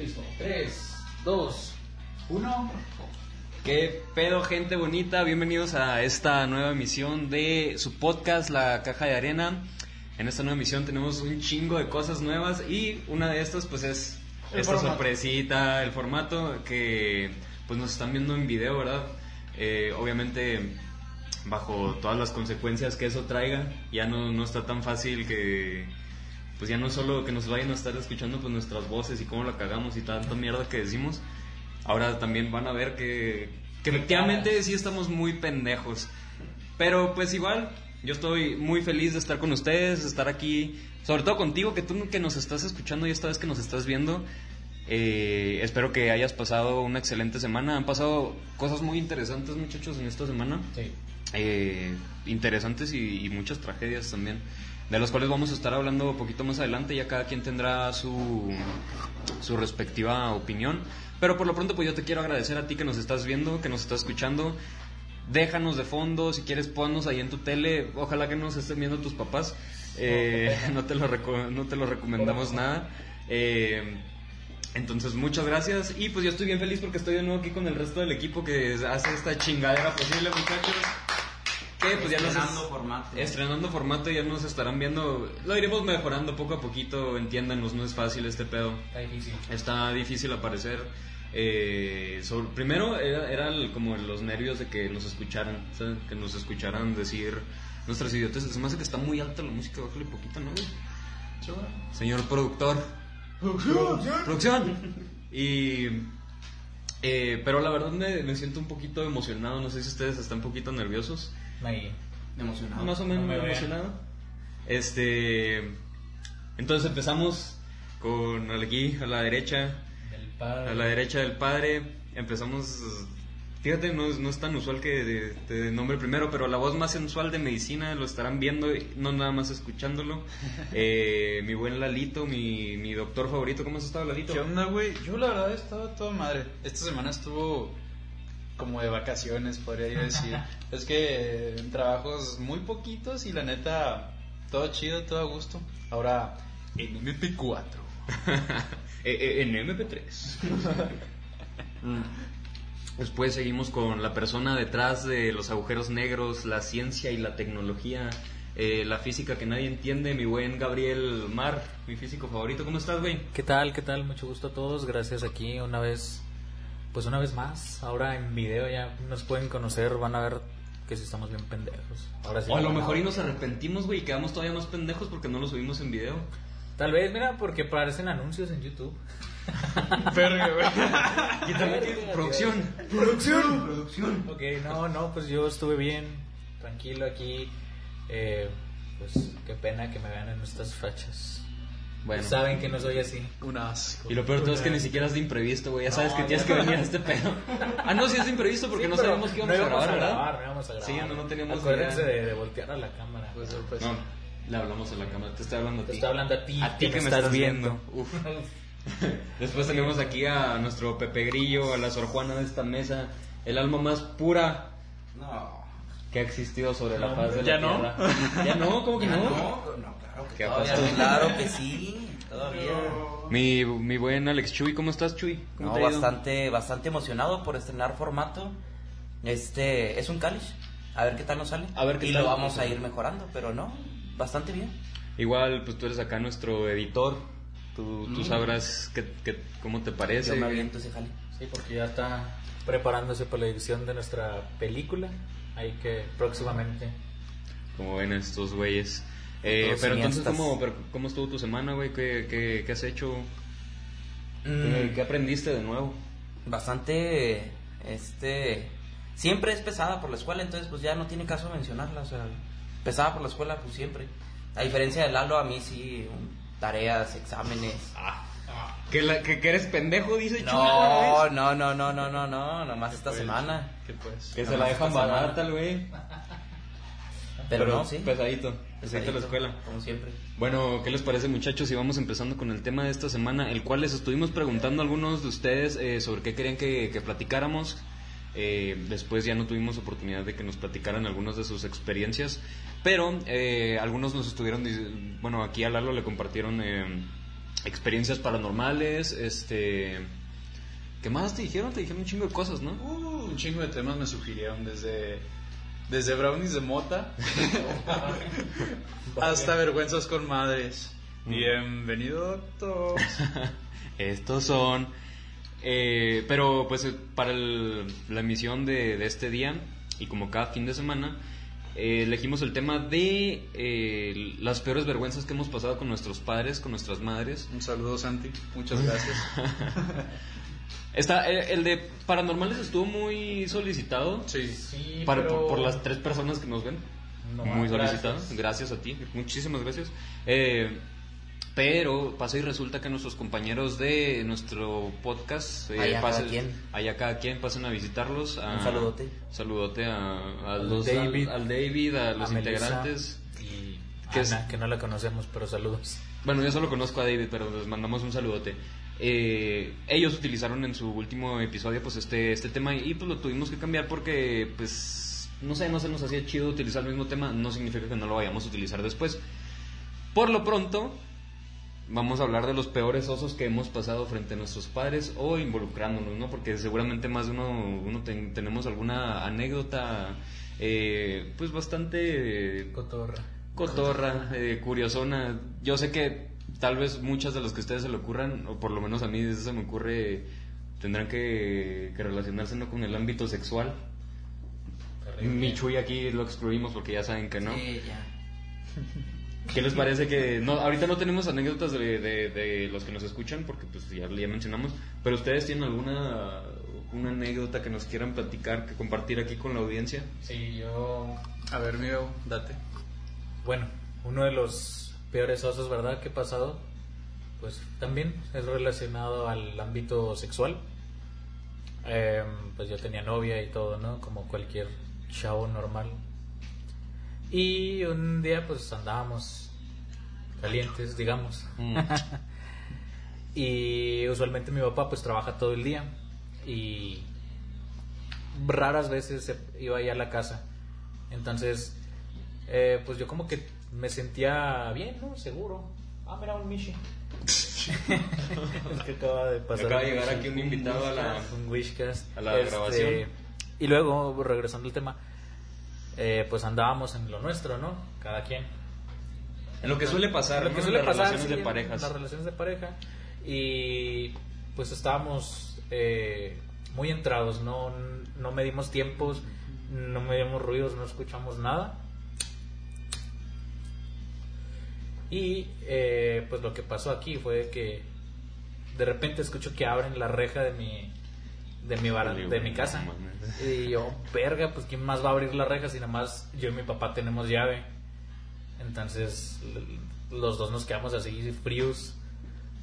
Listo. 3, 2, 1. ¿Qué pedo, gente bonita? Bienvenidos a esta nueva emisión de su podcast, La Caja de Arena. En esta nueva emisión tenemos un chingo de cosas nuevas y una de estas pues es El esta formato. sorpresita, el formato que pues nos están viendo en video, ¿verdad? Eh, obviamente bajo todas las consecuencias que eso traiga, ya no, no está tan fácil que pues ya no solo que nos vayan a estar escuchando pues nuestras voces y cómo la cagamos y tanta mierda que decimos, ahora también van a ver que, que efectivamente sí estamos muy pendejos. Pero pues igual, yo estoy muy feliz de estar con ustedes, de estar aquí, sobre todo contigo, que tú que nos estás escuchando y esta vez que nos estás viendo. Eh, espero que hayas pasado una excelente semana. Han pasado cosas muy interesantes, muchachos, en esta semana. Sí. Eh, interesantes y, y muchas tragedias también, de las cuales vamos a estar hablando un poquito más adelante. Ya cada quien tendrá su, su respectiva opinión. Pero por lo pronto, pues yo te quiero agradecer a ti que nos estás viendo, que nos estás escuchando. Déjanos de fondo, si quieres ponnos ahí en tu tele. Ojalá que nos estén viendo tus papás. Eh, no, te lo no te lo recomendamos nada. Eh, entonces, muchas gracias. Y pues yo estoy bien feliz porque estoy de nuevo aquí con el resto del equipo que hace esta chingadera posible, muchachos. Que pues ya nos Estrenando formato. Estrenando formato, ya nos estarán viendo. Lo iremos mejorando poco a poquito. Entiéndanos, no es fácil este pedo. Está difícil. Está difícil aparecer. Eh, sobre- primero era, era el- como los nervios de que nos escucharan, ¿sabes? que nos escucharan decir nuestras idiotas. Se me hace que está muy alta la música, bájale poquito, ¿no? güey? Señor productor. Producción. Y. eh, pero la verdad me, me siento un poquito emocionado. No sé si ustedes están un poquito nerviosos. Ahí. Emocionado. Más o menos No me vean. emocionado. Este. Entonces empezamos con aquí a la derecha. Del padre. A la derecha del padre. Empezamos. Fíjate, no es, no es tan usual que de- te nombre primero, pero la voz más sensual de medicina lo estarán viendo, no nada más escuchándolo. Eh, mi buen Lalito, mi, mi doctor favorito. ¿Cómo has estado, Lalito? ¿Qué onda, güey? Yo la verdad estaba toda madre. Esta semana estuvo como de vacaciones, podría yo decir. es que en trabajos muy poquitos y la neta, todo chido, todo a gusto. Ahora, en MP4. Eh, eh, en MP3. Mm. Después seguimos con la persona detrás de los agujeros negros, la ciencia y la tecnología, eh, la física que nadie entiende, mi buen Gabriel Mar, mi físico favorito. ¿Cómo estás, güey? ¿Qué tal? ¿Qué tal? Mucho gusto a todos. Gracias aquí una vez, pues una vez más. Ahora en video ya nos pueden conocer, van a ver que si estamos bien pendejos. Ahora sí. O a lo mejor y nos arrepentimos, güey, y quedamos todavía más pendejos porque no lo subimos en video. Tal vez, mira, porque aparecen anuncios en YouTube. Verga, güey. Y también tiene producción. Producción. Producción. Ok, no, no, pues yo estuve bien, tranquilo aquí. Eh, pues qué pena que me vean en estas fechas. Bueno. Saben que no soy así. Un asco. Y lo peor de todo es que ni siquiera es de imprevisto, güey. Ya sabes No, que tienes no. que venir a este pedo. Ah, no, sí es de imprevisto porque Sí, no pero sabíamos que íbamos, no a grabar, ¿verdad? no íbamos a grabar. Sí, no, no teníamos Acuérdense de, de voltear a la cámara. Pues, pues, No, le hablamos a la cámara, te estoy hablando a ti. Te estoy hablando a ti, A ti que, me estás viendo. Uf. Después tenemos aquí a nuestro Pepe Grillo, a la Sor Juana de esta mesa, el alma más pura No. Que ha existido sobre la faz de ¿ya la no? tierra. ¿Ya no? ¿Cómo que Ya no? no, no, claro que. Claro que sí, todavía. Mi, mi buen Alex Chuy, ¿cómo estás, Chuy? ¿Cómo No, bastante, bastante emocionado por estrenar formato. Este, es un cáliz. A ver qué tal nos sale. A ver qué y tal. lo vamos a ir mejorando, pero no, bastante bien. Igual, pues tú eres acá nuestro editor. Tú, tú Mm. sabrás qué, qué- cómo te parece. Yo me aviento ese jale. Sí, porque ya está preparándose para la edición de nuestra película. Hay que próximamente. Como ven estos güeyes. Eh, pero entonces. ¿cómo, pero ¿cómo estuvo tu semana, güey? ¿Qué, qué, qué has hecho? ¿Qué, Mm, qué aprendiste de nuevo? bastante, este, siempre es pesada por la escuela, entonces pues ya no tiene caso mencionarla, o sea, pesada por la escuela pues siempre. A diferencia de Lalo, a mí sí, tareas, exámenes. ¿Que, la- que, que eres pendejo, dice Chuy, No, ¿no ves? no, no, no, no, no, no, nomás esta semana. ¿Qué pues? Que se no, la dejan barata, el güey. Pero, no, sí. Pesadito, pesadito Pesadito, la escuela. Como siempre. Bueno, ¿qué les parece muchachos? Y vamos empezando con el tema de esta semana, el cual les estuvimos preguntando a algunos de ustedes eh, sobre qué querían que, que platicáramos. Eh, después ya no tuvimos oportunidad de que nos platicaran algunas de sus experiencias, pero eh, algunos nos estuvieron, bueno, aquí a Lalo le compartieron eh, experiencias paranormales, este... ¿Qué más te dijeron? Te dijeron un chingo de cosas, ¿no? Uh, un chingo de temas me sugirieron desde desde brownies de mota hasta vergüenzas con madres. Bienvenido, doctor. Estos son... eh, pero pues para el- la emisión de, de este día y como cada fin de semana eh, elegimos el tema de eh, las peores vergüenzas que hemos pasado con nuestros padres, con nuestras madres. Un saludo, Santi. Muchas gracias. Está, eh, el de paranormales estuvo muy solicitado Sí. Sí, para- pero- por, por las tres personas que nos ven. No, muy gracias. solicitado. Gracias. a ti. Muchísimas gracias. Eh, pero pasa y resulta que nuestros compañeros de nuestro podcast, eh, Allá cada pasen- quien. allá cada quien, pasen a visitarlos. a- Un saludote. Saludote a, a Al los, David. al, al David, a A los Melissa integrantes. Y Que Ana, es- que no la conocemos, pero saludos. Bueno, yo solo conozco a David, pero les mandamos un saludote. Eh, ellos utilizaron en su último episodio pues este, este tema y pues lo tuvimos que cambiar porque pues no sé, no se nos hacía chido utilizar el mismo tema, no significa que no lo vayamos a utilizar después. Por lo pronto, vamos a hablar de los peores osos que hemos pasado frente a nuestros padres o involucrándonos, ¿no? Porque seguramente más de uno, uno ten- tenemos alguna anécdota eh, pues bastante Cotorra. cotorra, eh, curiosona. Yo sé que tal vez muchas de las que a ustedes se le ocurran, o por lo menos a mí desde se me ocurre, tendrán que, que relacionarse ¿no? con el ámbito sexual. Mi Chuy aquí lo excluimos porque ya saben que no. Sí, ya. ¿Qué les parece que no ahorita no tenemos anécdotas de, de- de los que nos escuchan porque pues ya, ya mencionamos, pero ustedes tienen alguna una anécdota que nos quieran platicar, que compartir aquí con la audiencia? Sí, yo. A ver, mío, date. Bueno, uno de los peores osos, ¿verdad? Que he pasado, pues también es relacionado al ámbito sexual. Em, pues yo tenía novia y todo, ¿no? Como cualquier chavo normal. Y un día, pues andábamos calientes, digamos. Mm. Y usualmente mi papá pues trabaja todo el día y raras veces se iba ahí a la casa. Entonces, eh, pues yo como que me sentía bien, ¿no? Seguro. Ah, mira un Mishi. es que acaba de pasar. Acaba de llegar aquí un invitado a la- Un Wishcast. a la grabación. Y luego, regresando al tema, eh, pues andábamos en lo nuestro, ¿no? Cada quien. En lo que suele pasar, Lo ¿no? que En las pasar relaciones sí, de parejas. las relaciones de pareja y pues estábamos eh, muy entrados no no medimos tiempos no medimos ruidos no escuchamos nada y eh, pues lo que pasó aquí fue que de repente escucho que abren la reja de mi de mi Híjole, de mi casa. y yo verga pues quién más va a abrir la reja si nada más yo y mi papá tenemos llave entonces los dos nos quedamos así fríos.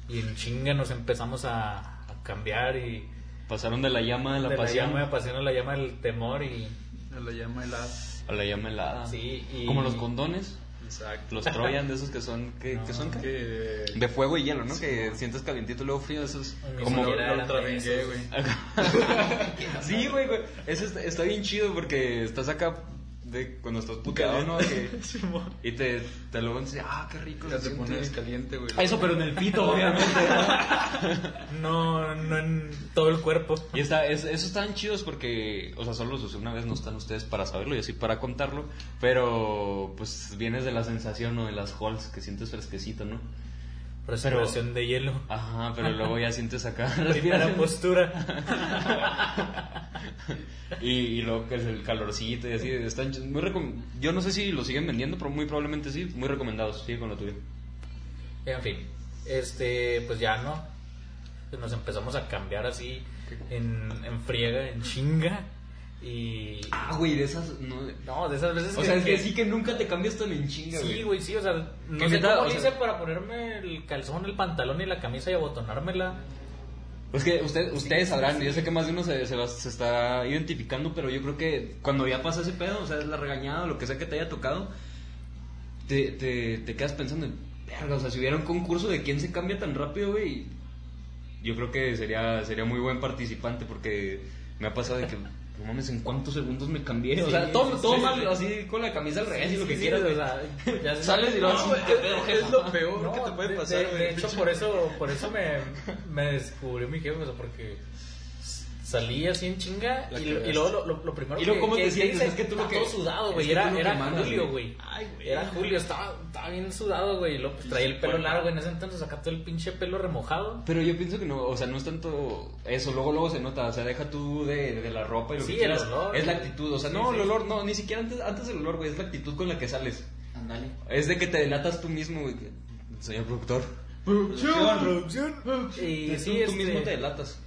Y en chinga nos empezamos a, a cambiar y Pasaron de la llama de la de pasión. la llama de pasión a la llama del temor y Me la llama helada. a la llama helada. Sí, y- Como los condones, Exacto. los Troyan de esos que son, que, No, que son. Que... de fuego y hielo, ¿no? que sientes calientito y luego frío, esos como Lo esos. güey. Sí, güey, güey. Eso está, está bien chido porque estás acá de cuando estás puteado, ¿no? Que- y te, te luego dices, ah, qué rico. Ya te siente". pones caliente, güey. Eso, pero en el pito, obviamente. no no en todo el cuerpo Y está, es, esos están chidos porque, o sea, solo los usé una vez, no están ustedes para saberlo y así para contarlo, pero pues vienes de la sensación o de las halls que sientes fresquecito, ¿no? Respiración de hielo Ajá, pero luego ya sientes acá primera postura y, y luego que es el calorcito y así, están muy recom- yo no sé si lo siguen vendiendo, pero muy probablemente sí, muy recomendados, sigue con lo tuyo. En fin, este, pues ya no. Nos empezamos a cambiar así en, en friega, en chinga. Y. Ah, güey, de esas, no... No, de esas veces O sea, es que sí que nunca te cambias tan en chinga, Sí, güey, sí, o sea, no Que sé cómo o le sea- hice para ponerme el calzón, el pantalón y la camisa y abotonármela. Pues que usted, ustedes sabrán, yo sé que más de uno se, se, va- se está identificando, pero yo creo que cuando ya pasa ese pedo, o sea, es la regañada, lo que sea que te haya tocado, te, te, te quedas pensando en, verga, o sea, si hubiera un concurso de quién se cambia tan rápido, güey, yo creo que sería, sería muy buen participante porque me ha pasado de que, no mames, ¿en cuántos segundos me cambié? O sea, todo, todo mal, así con la camisa al revés y lo que Sí, quieras, o sea, ya Sales y lo No, haces. es, es lo peor No, que te puede de- pasar, de hecho, por eso, por eso me, me descubrió mi jefe, o sea, porque salí así en chinga y, y luego lo, lo, lo primero Y luego, ¿cómo te sientes? hice, Es que tú lo que- todo sudado, güey, que era, lo era que mandas, julio, güey. güey. Era julio, estaba, estaba bien sudado, güey, y luego pues traía el pelo largo en ese entonces, acá todo el pinche pelo remojado. Pero yo pienso que no, o sea, no es tanto eso, luego luego se nota, o sea, deja tú de, de la ropa y lo Sí, que el quieras. olor, es la actitud, o sea, Sí, no, sí. el olor, no, ni siquiera antes, antes del olor, güey, es la actitud con la que sales. Ándale. Es de que te delatas tú mismo, güey. que- Señor productor. Y tú, sí, tú este, mismo te delatas.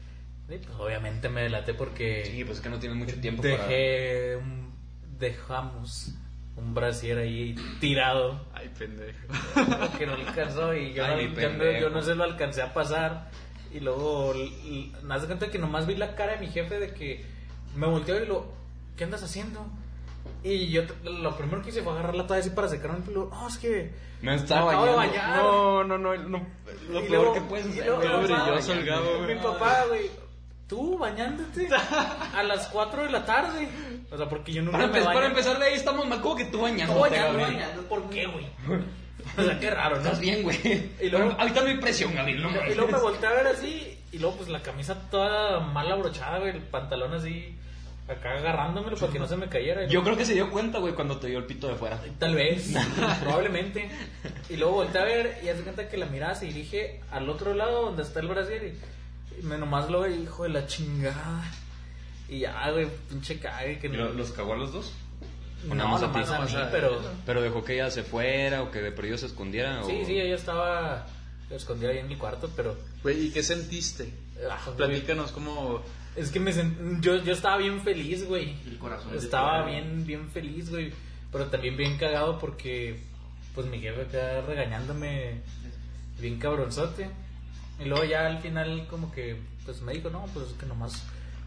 Sí, pues, obviamente me delaté porque Sí, pues es que no tienes mucho tiempo para... dejé un, dejamos un brasier ahí tirado. Ay, pendejo. que no alcanzó y yo, Ay, no, yo, no, pendejo. yo no se lo alcancé a pasar. Y luego, me das cuenta que nomás vi la cara de mi jefe de que me volteó y lo, ¿qué andas haciendo? Y yo lo primero que hice fue agarrar la toalla así para secarme el pelo. No, es que Me estaba bañando. bañar. No, no, no, no, Lo Y peor luego- que puedes hacer, güey. mi papá- güey. Tú bañándote a las 4 de la tarde. O sea, porque yo nunca Para, me baño. para empezar de ahí estamos mal, como que tú bañando. Tú bañando, ¿Por qué, güey? O sea, qué raro, ¿no? Estás bien, güey. Y luego- ahorita no hay presión, Gaby. No, Y luego me volteé a ver así, y luego pues la camisa toda mal abrochada, güey, el pantalón así, acá agarrándomelo para que no se me cayera. Yo creo que se dio cuenta, güey, cuando te dio el pito de fuera. Tal vez, probablemente. Y luego volteé a ver y hace cuenta que la mirada se dirige al otro lado donde está el brasier y me nomás lo ve, hijo de la chingada. Y ya, güey, pinche cague que no. ¿Los cagó a los dos? no, nada más a nomás ti? a mí, pero... ¿Pero dejó que ella se fuera o que de perdido se escondiera? Sí, o... sí, ella estaba escondida ahí en mi cuarto, pero... Güey, ¿y qué sentiste? ah, Platícanos cómo... Es que me sent- yo, yo estaba bien feliz, güey. El corazón Estaba bien, bien feliz, güey. Pero también bien cagado porque, pues mi jefe acá regañándome bien cabronzote. Y luego ya al final como que, pues me dijo, no, pues es que nomás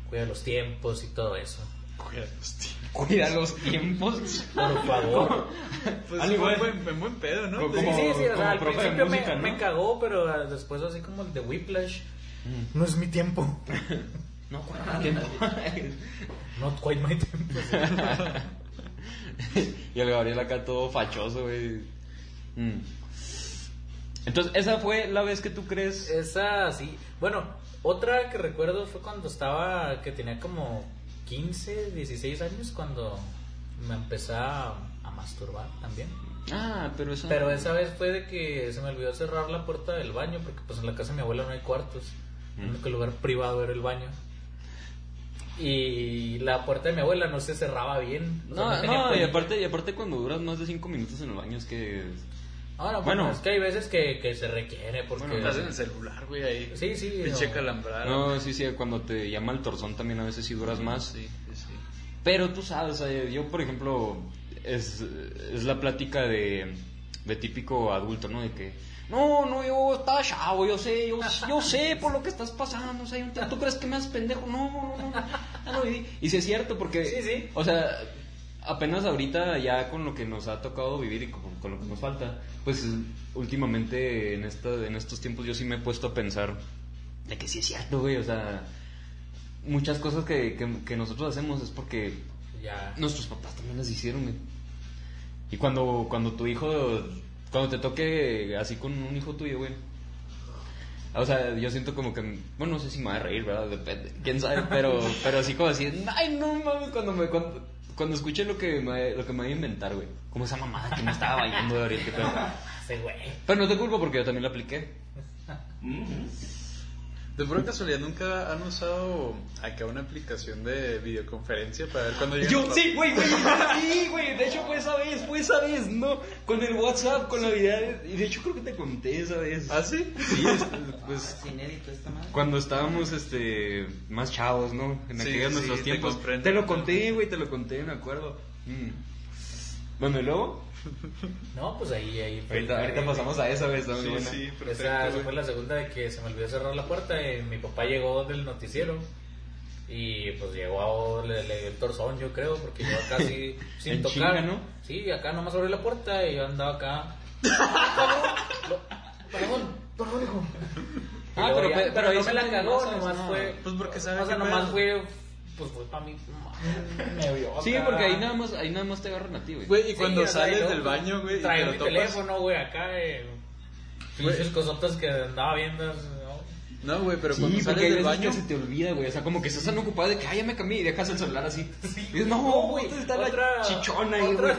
cuida los tiempos y todo eso. Cuida los tíos. Cuida los tiempos. Por favor. Pues en igual- buen, en buen pedo, ¿no? Como- sí, sí, sí, o sea, al principio me, me cagó, pero ah, después así como el de Whiplash. Mm. No es mi tiempo. No, ¿cuánto tiempo? Not quite my tempo. y el Gabriel acá todo fachoso, güey. Mm. Entonces, ¿esa fue la vez que tú crees? Esa sí. Bueno, otra que recuerdo fue cuando estaba, que tenía como 15, 16 años, cuando me empecé a, a masturbar también. Ah, pero esa... Pero esa vez fue de que se me olvidó cerrar la puerta del baño, porque pues en la casa de mi abuela no hay cuartos. El único lugar privado era el baño. Y la puerta de mi abuela no se cerraba bien. o sea, No, tenía no, y aparte, y aparte cuando duras más de 5 minutos en el baño es que... Ahora, Bueno. bueno, es que hay veces que, que se requiere porque... Bueno, Estás en el celular, güey, ahí. Sí, sí, Pinche no. calambrado. No, sí, sí, cuando te llama el torzón también a veces sí duras más. Sí, sí, sí. Pero tú sabes, sea, yo por ejemplo, es, es la plática de, de típico adulto, ¿no? De que, no, no, yo estaba chavo, yo sé, yo, yo sé por lo que estás pasando, o sea, ¿tú crees que me haces pendejo? No, no, no, no, no, no, y, y sí es cierto, porque, Sí, sí. o sea, apenas ahorita ya con lo que nos ha tocado vivir y con, con lo que nos falta, pues últimamente en, esta, en estos tiempos yo sí me he puesto a pensar de que sí es cierto, güey, o sea, muchas cosas que, que, que nosotros hacemos es porque Ya. nuestros papás también las hicieron, güey. Y cuando, cuando tu hijo, cuando te toque así con un hijo tuyo, güey. O sea, yo siento como que, bueno, no sé si me va a reír, ¿verdad? Depende, quién sabe, pero, pero así como así, ay, no mames, cuando me, cuando, cuando escuché lo que me, lo que me voy a inventar, güey. Como esa mamada que me estaba bailando de ahorita, pero, Sí, güey. pero no te culpo porque yo también la apliqué. De pura casualidad, ¿nunca han usado acá una aplicación de videoconferencia para ver cuando llegan Yo, los- sí, güey, güey, sí, güey, de hecho fue esa vez, fue esa vez, ¿no? Con el WhatsApp, con la vida, y de hecho creo que te conté esa vez. ¿Ah, sí? Sí, es- pues Es inédito esta madre. cuando estábamos este más chavos, ¿no? En Sí, aquellos sí, nuestros te tiempos. comprendo. Te lo conté, güey, te lo conté, me acuerdo. Mm. Bueno, y luego, No, pues ahí, ahí. fue ahorita, pasamos a esa vez también. Sí, buena. sí, Esa, perfecto. esa güey. fue la segunda de que se me olvidó cerrar la puerta y mi papá llegó del noticiero y pues llegó, le, le dio el torzón yo creo, porque yo acá sí, sin En tocar, chinga, ¿no? Sí, acá nomás abrí la puerta y yo andaba acá. Lo- Perdón, perdón, hijo. Ah, pero- ya- pero pero ahí no me la cagó, nomás fue... Pues porque sabe O sea, nomás pedo. fue pues fue para mí. Me vio. Sí, porque ahí nada más, ahí nada más te agarran a ti, güey. Güey, y cuando o sea, sales del baño, güey, Traigo mi teléfono, güey, acá. Eh, cosotas que andaba viendo. ¿no? No, güey, pero Sí, cuando sales del baño. que se te olvida, güey. O sea, como que estás tan ocupado de que, ay, ya me cambié y dejas el celular así. Y dices, no, güey, está la otra- chichona ahí, güey. una,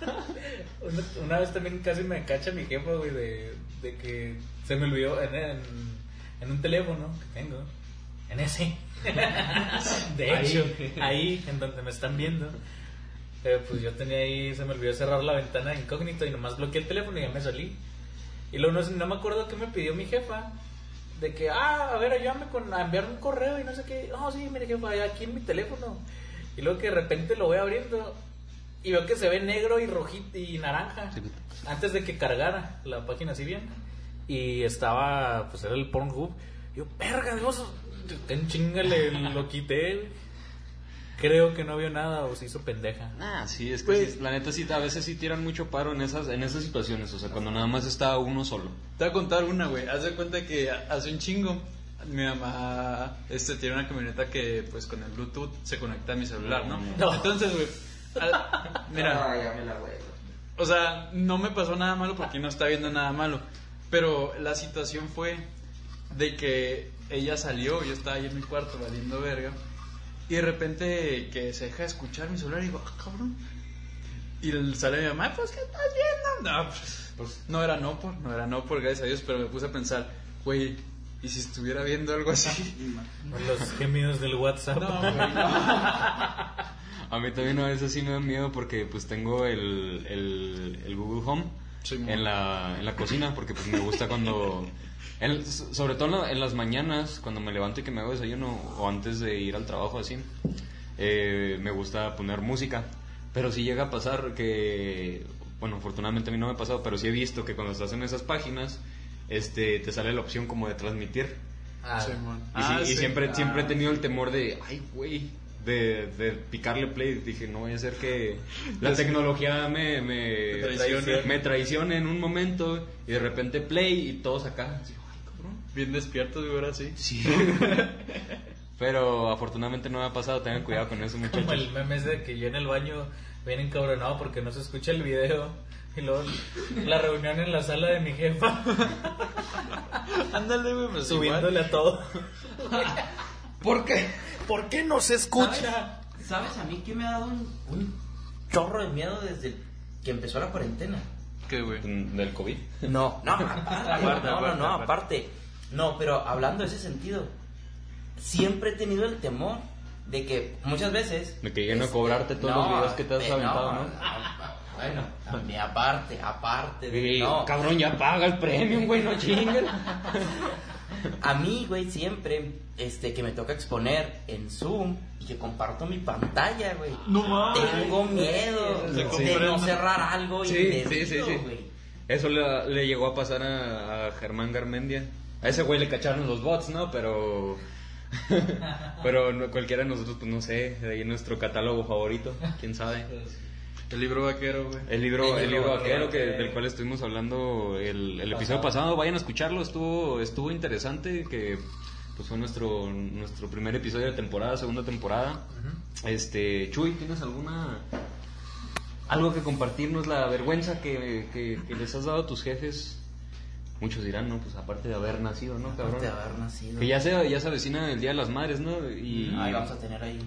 una vez también casi me cacha mi jefa, güey, de, de que se me olvidó en, en, en un teléfono que tengo, en ese. de Ahí. hecho, ahí, en donde me están viendo. eh, pues yo tenía ahí, se me olvidó cerrar la ventana de incógnito y nomás bloqueé el teléfono y ya me salí. Y luego no, no me acuerdo qué me pidió mi jefa. De que, ah, a ver, ayúdame con a enviar un correo y no sé qué. No, sí, mire, jefa, aquí en mi teléfono. Y luego que de repente lo voy abriendo y veo que se ve negro y rojito y naranja. Antes de que cargara la página así bien. Y estaba, pues era el Pornhub. Yo, verga, Dios, en chinga le lo quité. Creo que no vio nada o se hizo pendeja. Ah, sí, es que Güey. sí, la neta sí, a veces sí tiran mucho paro en esas, en esas situaciones. O sea, cuando nada más está uno solo. Te voy a contar una, güey. Haz de cuenta que hace un chingo mi mamá este, tiene una camioneta que, pues, con el Bluetooth se conecta a mi celular, ¿no? No. Entonces, güey, mira, ya me la huevo. o sea, no me pasó nada malo porque no está viendo nada malo. Pero la situación fue de que ella salió, yo estaba ahí en mi cuarto valiendo verga. Y de repente que se deja de escuchar mi celular y digo, ah, cabrón. Y el- sale mi mamá, pues, ¿qué estás viendo? No, pues, no era no por, no era no por, gracias a Dios, pero me puse a pensar, güey, ¿y si estuviera viendo algo así? Los gemidos del WhatsApp. No, güey, no. A mí también a veces sí me da miedo porque pues tengo el, el, el Google Home Sí, en, la, en la cocina porque pues me gusta cuando... en- sobre todo en, la- en las mañanas, cuando me levanto y que me hago desayuno o antes de ir al trabajo así, eh, me gusta poner música. Pero si llega a pasar que, bueno, afortunadamente a mí no me ha pasado, pero sí he visto que cuando estás en esas páginas, este, te sale la opción como de transmitir. Ah. Y, sí- Ah, y sí. siempre, siempre he Ah. tenido el temor de, ay, güey, de, de picarle play. Dije, no voy a hacer que la tecnología me, me, traicione. me traicione en un momento y de repente play y todos acá. Así. Bien despiertos, güey, ahora sí. Sí. Pero afortunadamente no me ha pasado, tengan cuidado con eso, Como muchachos. el meme es de que yo en el baño bien encabronado porque no se escucha el video. Y luego la reunión en la sala de mi jefa, Ándale, güey, pues subiéndole a todo. ¿Por qué? ¿Por qué no se escucha? ¿Sabes a mí que me ha dado un, un chorro de miedo desde que empezó la cuarentena? ¿Qué, güey? ¿Del COVID? No, no, aparte, Aparte, no, no, no, aparte. aparte. No, pero hablando de ese sentido, siempre he tenido el temor de que muchas veces... De que lleguen a este, cobrarte todos los videos que te has eh, aventado, ¿no? Bueno, también aparte, aparte de... Y, no, Cabrón, ya paga el premium, güey, no chinguen. A mí, güey, siempre este, que me toca exponer en Zoom y que comparto mi pantalla, güey. No mames. Tengo miedo de no cerrar algo Sí, indebido, sí, sí, sí. güey. Eso le, le llegó a pasar a, a Germán Garmendia. A ese güey le cacharon los bots, ¿no? Pero. pero no- cualquiera de nosotros, pues no sé, de ahí nuestro catálogo favorito, quién sabe. El libro vaquero, güey. El libro, El el libro vaquero. que, del cual estuvimos hablando el, el episodio pasado, vayan a escucharlo, estuvo, estuvo interesante, que pues fue nuestro, nuestro primer episodio de temporada, segunda temporada. Este, Chuy, ¿tienes alguna algo que compartirnos la vergüenza que, que- que les has dado a tus jefes? Muchos dirán, no, pues aparte de haber nacido, ¿no, cabrón? Aparte de haber nacido. Que ya se, ya se avecina el Día de las Madres, ¿no? Y Ahí vamos a tener ahí.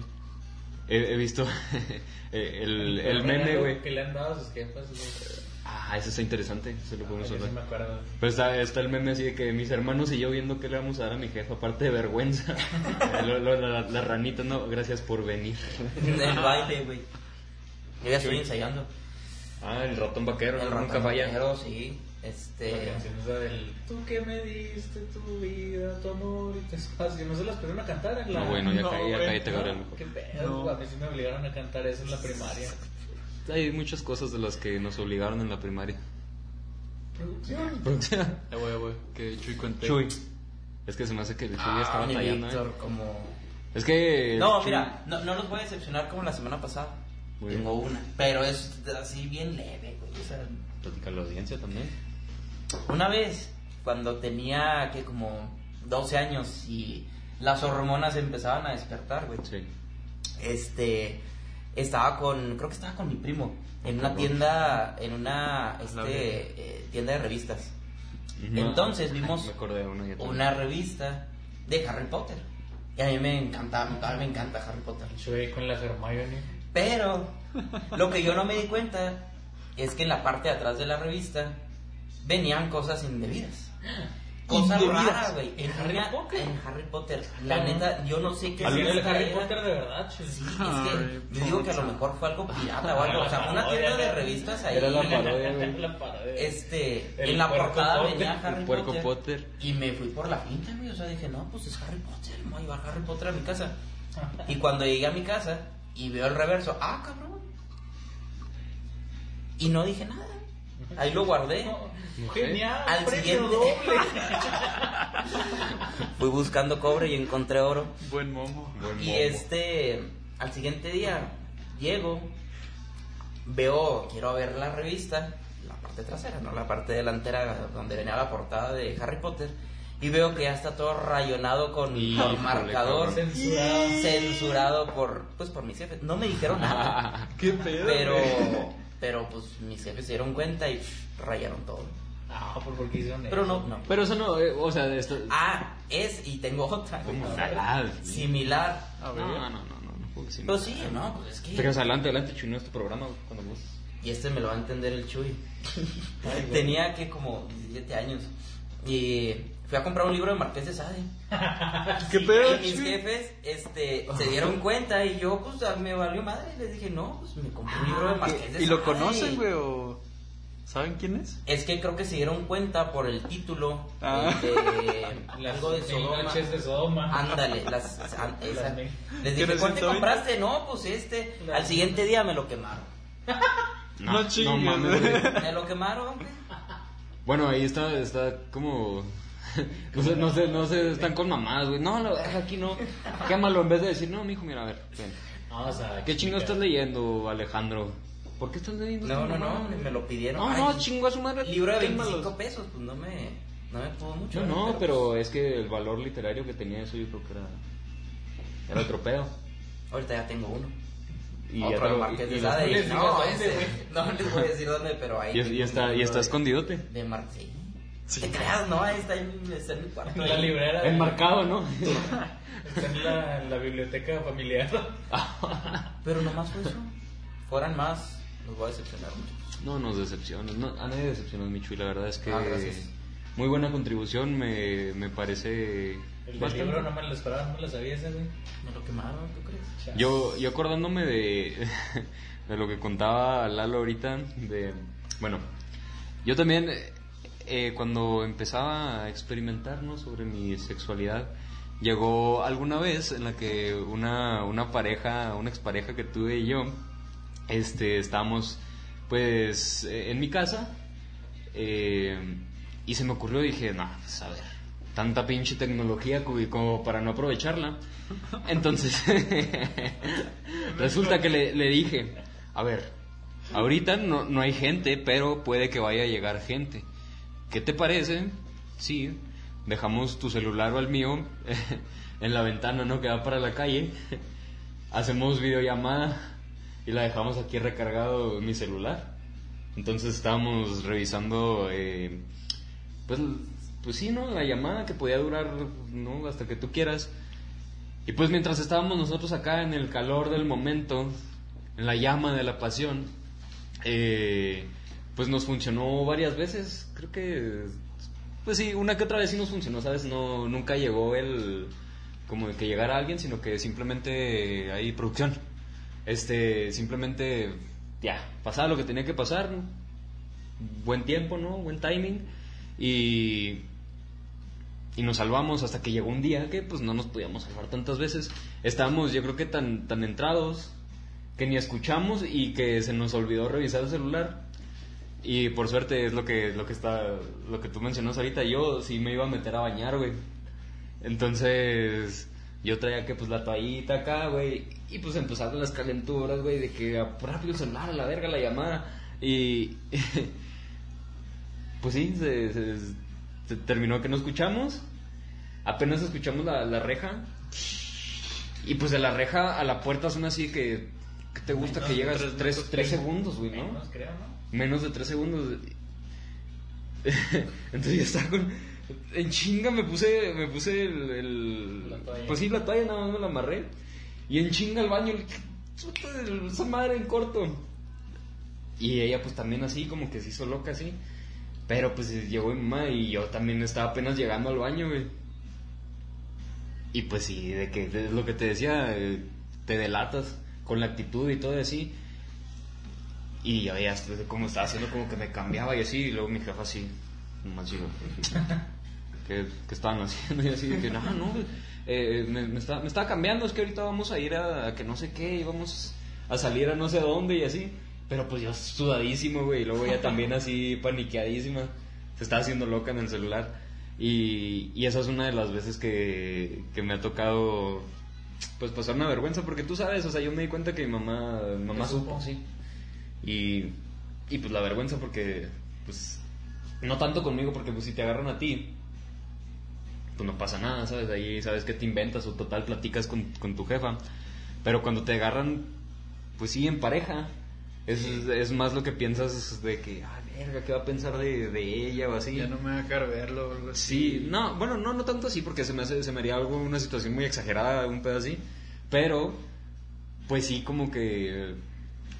he, he visto el, el meme, güey. Que le han dado a sus jefas. güey. Ah, eso está interesante, eso lo podemos Yo sí hablar. me acuerdo. Pero está, está el meme así de que mis hermanos y yo viendo qué le vamos a dar a mi jefa, aparte de vergüenza. Lo- lo- la, la ranita, no, gracias por venir. El baile, güey. Yo ya estoy ensayando. Ah, el ratón vaquero, El nunca ratón falla. vaquero, sí. La Este. canción esa del Tú que me diste tu vida, tu amor y tu espacio. No se las pidieron a cantar en la. No, bueno, ya, No, ca- ya güey, cállate, ¿No? Gabriel. Qué pedo, No. A mí sí me obligaron a cantar eso en la primaria. Hay muchas cosas de las que nos obligaron en la primaria. Producción. Eh, güey, güey, que Chuy cuente. Chuy. Es que se me hace que el Chuy ya estaba fallando, ¿eh? Víctor, como. Es que... No, Chuy- mira, no, no los voy a decepcionar como la semana pasada. Tengo una. Pero es así bien leve, güey. O sea, Platica la audiencia también. Una vez, cuando tenía que como 12 años y las hormonas empezaban a despertar, güey. Sí. este, estaba con, creo que estaba con mi primo, en una tienda, en una, este, eh, tienda de revistas. Ujú. Entonces vimos una. una revista de Harry Potter. Y a mí me encanta, a mí me encanta Harry Potter. Yo ahí con la Hermione. Pero lo que yo no me di cuenta es que en la parte de atrás de la revista venían cosas indebidas. Cosas raras, güey. En Harry una- Potter. En Harry Potter. La neta, yo no sé qué ¿Alguien es el Harry era. Potter de verdad? Sí, es que yo digo que a lo mejor fue algo pirata o algo. O sea, una tienda de revistas ahí. Era la parodia, güey. Este, El en la portada Potter. venía Harry El puerco Potter, Potter. Y me fui por la finta, güey. O sea, dije, no, pues es Harry Potter. Me voy a llevar Harry Potter a mi casa. Y cuando llegué a mi casa y veo el reverso, ah, cabrón. Y no dije nada. Ahí lo guardé. Genial, Al siguiente. doble. Fui buscando cobre y encontré oro. Buen momo. Buen Y momo. este, al siguiente día, llego, veo, quiero ver la revista, la parte trasera, no la parte delantera donde venía la portada de Harry Potter, y veo que ya está todo rayonado con, con marcador. Censurado. censurado por, pues por mis jefes. No me dijeron nada, ¿Qué pedo? pero? Pero pues mis jefes se dieron cuenta y rayaron todo. Ah, ¿por por qué hicieron Pero eso? no, no. Pero eso no, eh, o sea, esto. Ah, es, y tengo otra. ¿Cómo? Ah, sí. Similar. A No, ver. no, no, no, no, puedo Pero sí, no, pues es que... Pero adelante, adelante, chuno, es tu programa cuando gustes. Y este me lo va a entender el Chuy. Tenía que como 17 años. Y fui a comprar un libro de Marqués de Sade. ¿Qué pedo? Y mis jefes este, se dieron cuenta y yo pues a- me valió madre. Y les dije, no, pues me compré un libro de Marqués de ¿Y lo Sade. conocen, güey? o ¿Saben quién es? Es que creo que se dieron cuenta por el título Ah. de algo de Sodoma. noches de Sodoma. Ándale, las, esa. Les dije, ¿Tienes ¿cuál te 120? compraste? No, pues este. Al siguiente día me lo quemaron. No mames, güey. güey. Me lo quemaron, güey. Bueno, ahí está, está como. No sé, no sé, no sé, están con mamadas, güey. No, verdad, aquí no. Quémalo en vez de decir, no, mijo, mira, a ver, ven. No, o sea, ¿Qué chingo estás leyendo, Alejandro? ¿Por qué estás leyendo? No, no, no, me lo pidieron. No, no, chingo a su madre. Libro de quémalos. 25 pesos, pues no me, no me pudo mucho. No, ¿verdad? no, pero es que el valor literario que tenía eso yo creo que era. Era otro pedo. Ahorita ya tengo uno. Y Otro lo- Marqués de Sade. No, ese- no les voy a decir dónde, pero ahí. Y, está, y está escondidote. De Marqués. Sí. Te creas, no, ahí está en, está en mi cuarto. En la librera. Enmarcado, ¿no? Está en la, en la biblioteca familiar. Pero nomás fue eso. Fueran más, los voy a decepcionar mucho. No nos decepciones, no, a nadie decepcionas, Michu, y la verdad es que Ah, gracias. muy buena contribución, me, me parece... El del bastante. libro no me lo esperaba, no me lo sabía ese, güey. Me lo quemaron, ¿tú crees? Chas. Yo, yo acordándome de, de lo que contaba Lalo ahorita, de... Bueno, yo también eh, cuando empezaba a experimentar ¿no? sobre mi sexualidad, llegó alguna vez en la que una, una pareja, una expareja que tuve y yo, este, estábamos pues eh, en mi casa eh, y se me ocurrió, dije, no, pues a ver, tanta pinche tecnología como para no aprovecharla. Entonces, resulta que le, le dije, a ver, ahorita no, no hay gente, pero puede que vaya a llegar gente. ¿Qué te parece? Sí, dejamos tu celular o el mío en la ventana, ¿no? Que va para la calle. Hacemos videollamada y la dejamos aquí recargado en mi celular. Entonces estábamos revisando, eh, pues, pues sí, ¿no? La llamada que podía durar, ¿no? Hasta que tú quieras. Y pues mientras estábamos nosotros acá en el calor del momento, en la llama de la pasión, eh, pues nos funcionó varias veces. Creo que, pues sí, una que otra vez sí nos funcionó, ¿sabes? No, nunca llegó el, como de que llegara alguien, sino que simplemente hay producción. Este, simplemente, ya, pasaba lo que tenía que pasar. Buen tiempo, ¿no? Buen timing. Y, y nos salvamos hasta que llegó un día que pues no nos podíamos salvar tantas veces. Estábamos yo creo que tan, tan entrados que ni escuchamos y que se nos olvidó revisar el celular. Y por suerte es lo que, lo que está, lo que tú mencionas ahorita. Yo sí me iba a meter a bañar, güey. Entonces, yo traía que pues la toallita acá, güey. Y pues empezaron las calenturas, güey, de que rápido el a la verga la llamada. Y pues sí, se, se- se terminó que no escuchamos. Apenas escuchamos la, la reja. Y pues de la reja a la puerta son así que, que te gusta Menos que llegas tres tres, minutos. tres segundos, güey, ¿no? Menos, creo, ¿no? Menos de tres segundos. Entonces ya estaba con... En chinga me puse, me puse el... el- La toalla. Pues sí, la toalla nada más me la amarré. Y en chinga al baño, "Puta, esa madre en corto. Y ella pues también así, como que se hizo loca así. Pero pues llegó mi mamá y yo también estaba apenas llegando al baño, güey. Y pues sí, de que es lo que te decía, eh, te delatas con la actitud y todo así. Y yo ya estoy- como estaba haciendo como que me cambiaba y así, y luego mi jefa así, más chico. ¿Qué, qué estaban haciendo? Y así, que no, no, eh, me, me, está- me estaba cambiando, es que ahorita vamos a ir a, a que no sé qué, y vamos a salir a no sé dónde y así. Pero pues yo sudadísimo, güey, y luego ella también así paniqueadísima, se estaba haciendo loca en el celular. Y, y esa es una de las veces que, que me ha tocado pues pasar una vergüenza, porque tú sabes, o sea, yo me di cuenta que mi mamá, mamá supo, sí. Y, y pues la vergüenza porque, pues, no tanto conmigo, porque pues si te agarran a ti, pues no pasa nada, ¿sabes? Ahí sabes que te inventas o total platicas con, con tu jefa. Pero cuando te agarran, pues sí, en pareja, es, es más lo que piensas de que, ah, verga, ¿qué va a pensar de, de ella o así? Ya no me va a dejar verlo o algo así. Sí, no, bueno, no, no tanto así, porque se me, hace, se me haría algo, una situación muy exagerada, un pedo así. Pero, pues sí, como que.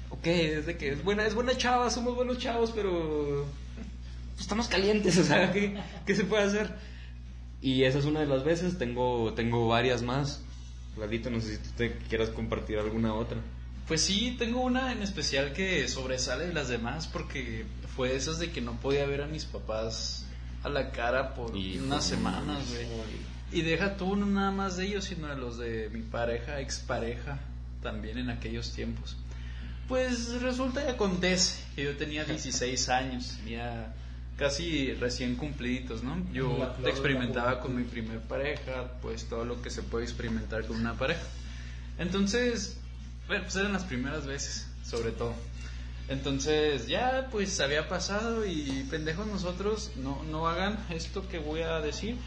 Ok, es de que es buena, es buena chava, somos buenos chavos, pero. pues, estamos calientes, o sea, ¿qué, qué se puede hacer? Y esa es una de las veces, tengo, tengo varias más. Ladito, no sé si tú te quieras compartir alguna otra. Pues sí, tengo una en especial que sobresale de las demás porque fue esas de que no podía ver a mis papás a la cara por Hijo, unas semanas, güey. Y deja tú no nada más de ellos, sino de los de mi pareja, expareja, también en aquellos tiempos. Pues resulta y acontece que yo tenía 16 años, tenía casi recién cumpliditos, ¿no? Yo de experimentaba con mi primer pareja, pues todo lo que se puede experimentar con una pareja. Entonces, bueno, pues eran las primeras veces, sobre todo. Entonces, ya pues había pasado y pendejos nosotros, no, no hagan esto que voy a decir.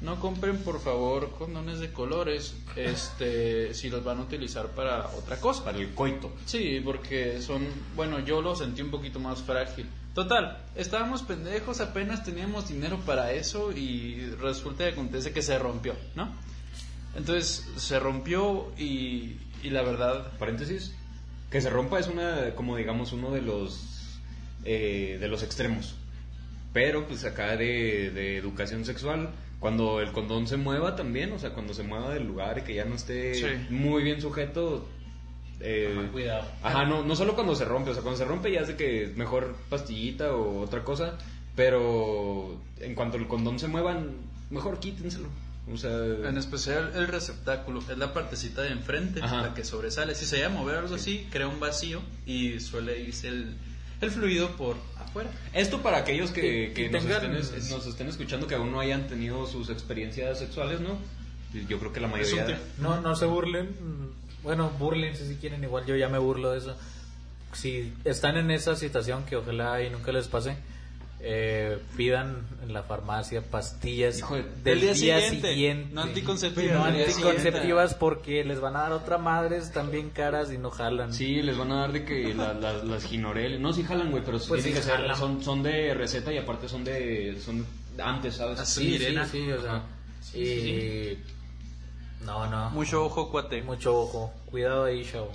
No compren por favor condones de colores, este, si los van a utilizar para otra cosa. Para el coito. Sí, porque son, bueno, yo lo sentí un poquito más frágil. Total, estábamos pendejos, apenas teníamos dinero para eso y resulta que acontece que se rompió, ¿no? Entonces se rompió y, y la verdad, paréntesis, que se rompa es una, como digamos, uno de los, eh, de los extremos. Pero pues acá de, de educación sexual, cuando el condón se mueva también, o sea, cuando se mueva del lugar y que ya no esté Sí. muy bien sujeto. eh, Cuidado. Ajá, no, no solo cuando se rompe, o sea, cuando se rompe ya es de que mejor pastillita o otra cosa, pero en cuanto el condón se mueva, mejor quítenselo. O sea, en especial el receptáculo, es la partecita de enfrente, Ajá. la que sobresale. Si se llega a mover algo así, crea un vacío y suele irse el, el fluido por afuera. Esto para aquellos que, que nos, tengan- estén, nos estén escuchando que aún no hayan tenido sus experiencias sexuales, ¿no? Yo creo que la mayoría... No, no se burlen. Bueno, burlense si quieren. Igual yo ya me burlo de eso. Si están en esa situación, que ojalá y nunca les pase, eh, pidan en la farmacia pastillas Hijo de- del día, día siguiente. siguiente. No anticonceptivas, No porque les van a dar otra madre, están bien caras y no jalan. Sí, les van a dar de que la- la- las ginorel... No, sí jalan, güey, pero Pues tienen sí que ser... Son, son de receta y aparte son de... Son antes, ¿sabes? Así. Sí, sí, Sirena. sí, o sea. y... No, no. Mucho ojo, cuate. Mucho ojo. Cuidado ahí, chavo.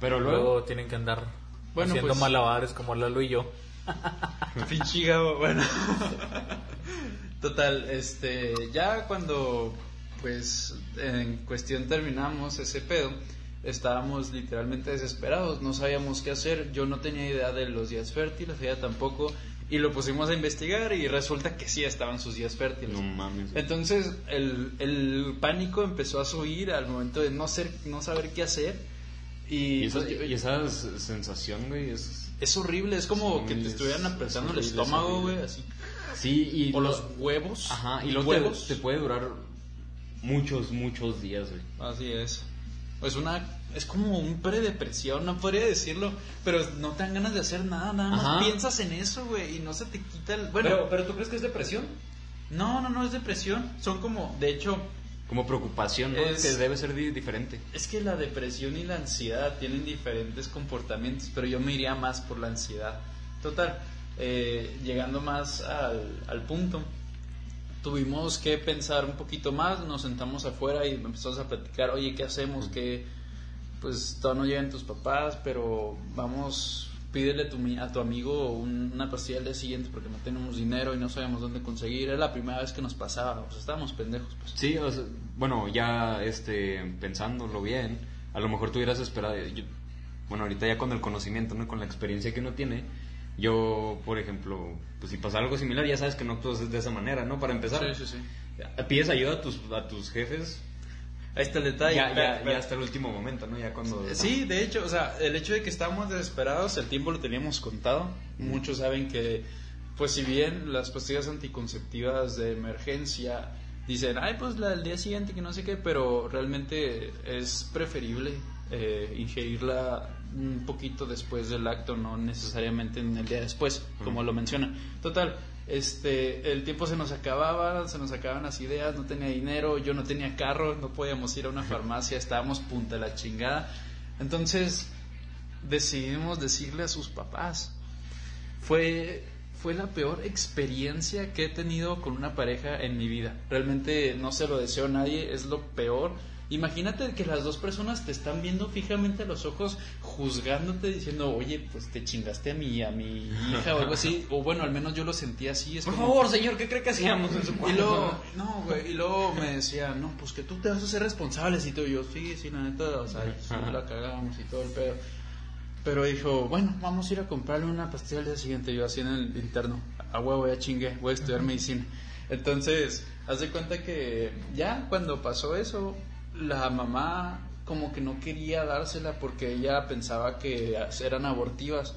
Pero Luego, luego... tienen que andar Bueno, haciendo pues- malabares como Lalo y yo. Pinche bueno. Total, este, ya cuando, pues, en cuestión terminamos ese pedo, estábamos literalmente desesperados, no sabíamos qué hacer, yo no tenía idea de los días fértiles, ella tampoco, y lo pusimos a investigar y resulta que sí estaban sus días fértiles. No mames. Entonces el, el pánico empezó a subir al momento de no, ser, no saber qué hacer. Y, Y esa, pues, y esa sensación, güey, es... es horrible, es como Sí, que te es- estuvieran apretando es el estómago, es güey, así. Sí, y... O lo- los huevos. Ajá, y luego huevos. te, te puede durar muchos, muchos días, güey. Así es. Es una es como un predepresión, no podría decirlo, pero no te dan ganas de hacer nada, nada más Ajá. piensas en eso, güey, y no se te quita el bueno, Pero, pero ¿tú crees que es depresión? no, no, no es depresión, son como de hecho como preocupación, ¿no? Es- Que debe ser di- diferente. Es que la depresión y la ansiedad tienen diferentes comportamientos, pero yo me iría más por la ansiedad. Total, eh, llegando más al, al punto, tuvimos que pensar un poquito más, nos sentamos afuera y empezamos a platicar, oye, ¿qué hacemos? Que pues todavía no llegan tus papás, pero vamos, pídele a tu, mi- a tu amigo un- una pastilla al día siguiente porque no tenemos dinero y no sabemos dónde conseguir. Era la primera vez que nos pasaba, o sea, estábamos pendejos. Pues. Sí, o sea, bueno, ya este, pensándolo bien, a lo mejor tú hubieras esperado. yo- bueno, ahorita ya con el conocimiento, ¿no? con la experiencia que uno tiene, yo, por ejemplo, pues si pasa algo similar, ya sabes que no actúas de esa manera, ¿no? Para empezar, Sí, sí, sí. pides ayuda a tus, a tus jefes Ahí está el detalle. ya, ya, ya hasta el último momento, ¿no? Ya cuando... Sí, de hecho, o sea, el hecho de que estábamos desesperados, el tiempo lo teníamos contado. Muchos saben que, pues si bien las pastillas anticonceptivas de emergencia dicen, ay, pues la del día siguiente, que no sé qué, pero realmente es preferible eh, ingerirla un poquito después del acto, no necesariamente en el día después, como lo menciona. Total, este, el tiempo se nos acababa, se nos acababan las ideas, no tenía dinero, yo no tenía carro, no podíamos ir a una farmacia, estábamos punta de la chingada. Entonces decidimos decirle a sus papás. Fue, fue la peor experiencia que he tenido con una pareja en mi vida. Realmente no se lo deseo a nadie, es lo peor. Imagínate que las dos personas te están viendo fijamente a los ojos, juzgándote, diciendo, oye, pues te chingaste a mi, a mi hija o algo así. O bueno, al menos yo lo sentí así. Es Por como- favor, señor, ¿qué cree que hacíamos en su y cuarto? luego, no, güey, y luego me decía, no, pues que tú te vas a ser responsable, y todo. Y yo, sí, sí, la neta, o sea, sí la cagamos y todo el pedo. Pero dijo, bueno, vamos a ir a comprarle una pastilla al día siguiente. Yo así en el interno, a huevo, ya chingue, voy a estudiar medicina. Entonces, haz de cuenta que ya cuando pasó eso, la mamá como que no quería dársela porque ella pensaba que eran abortivas.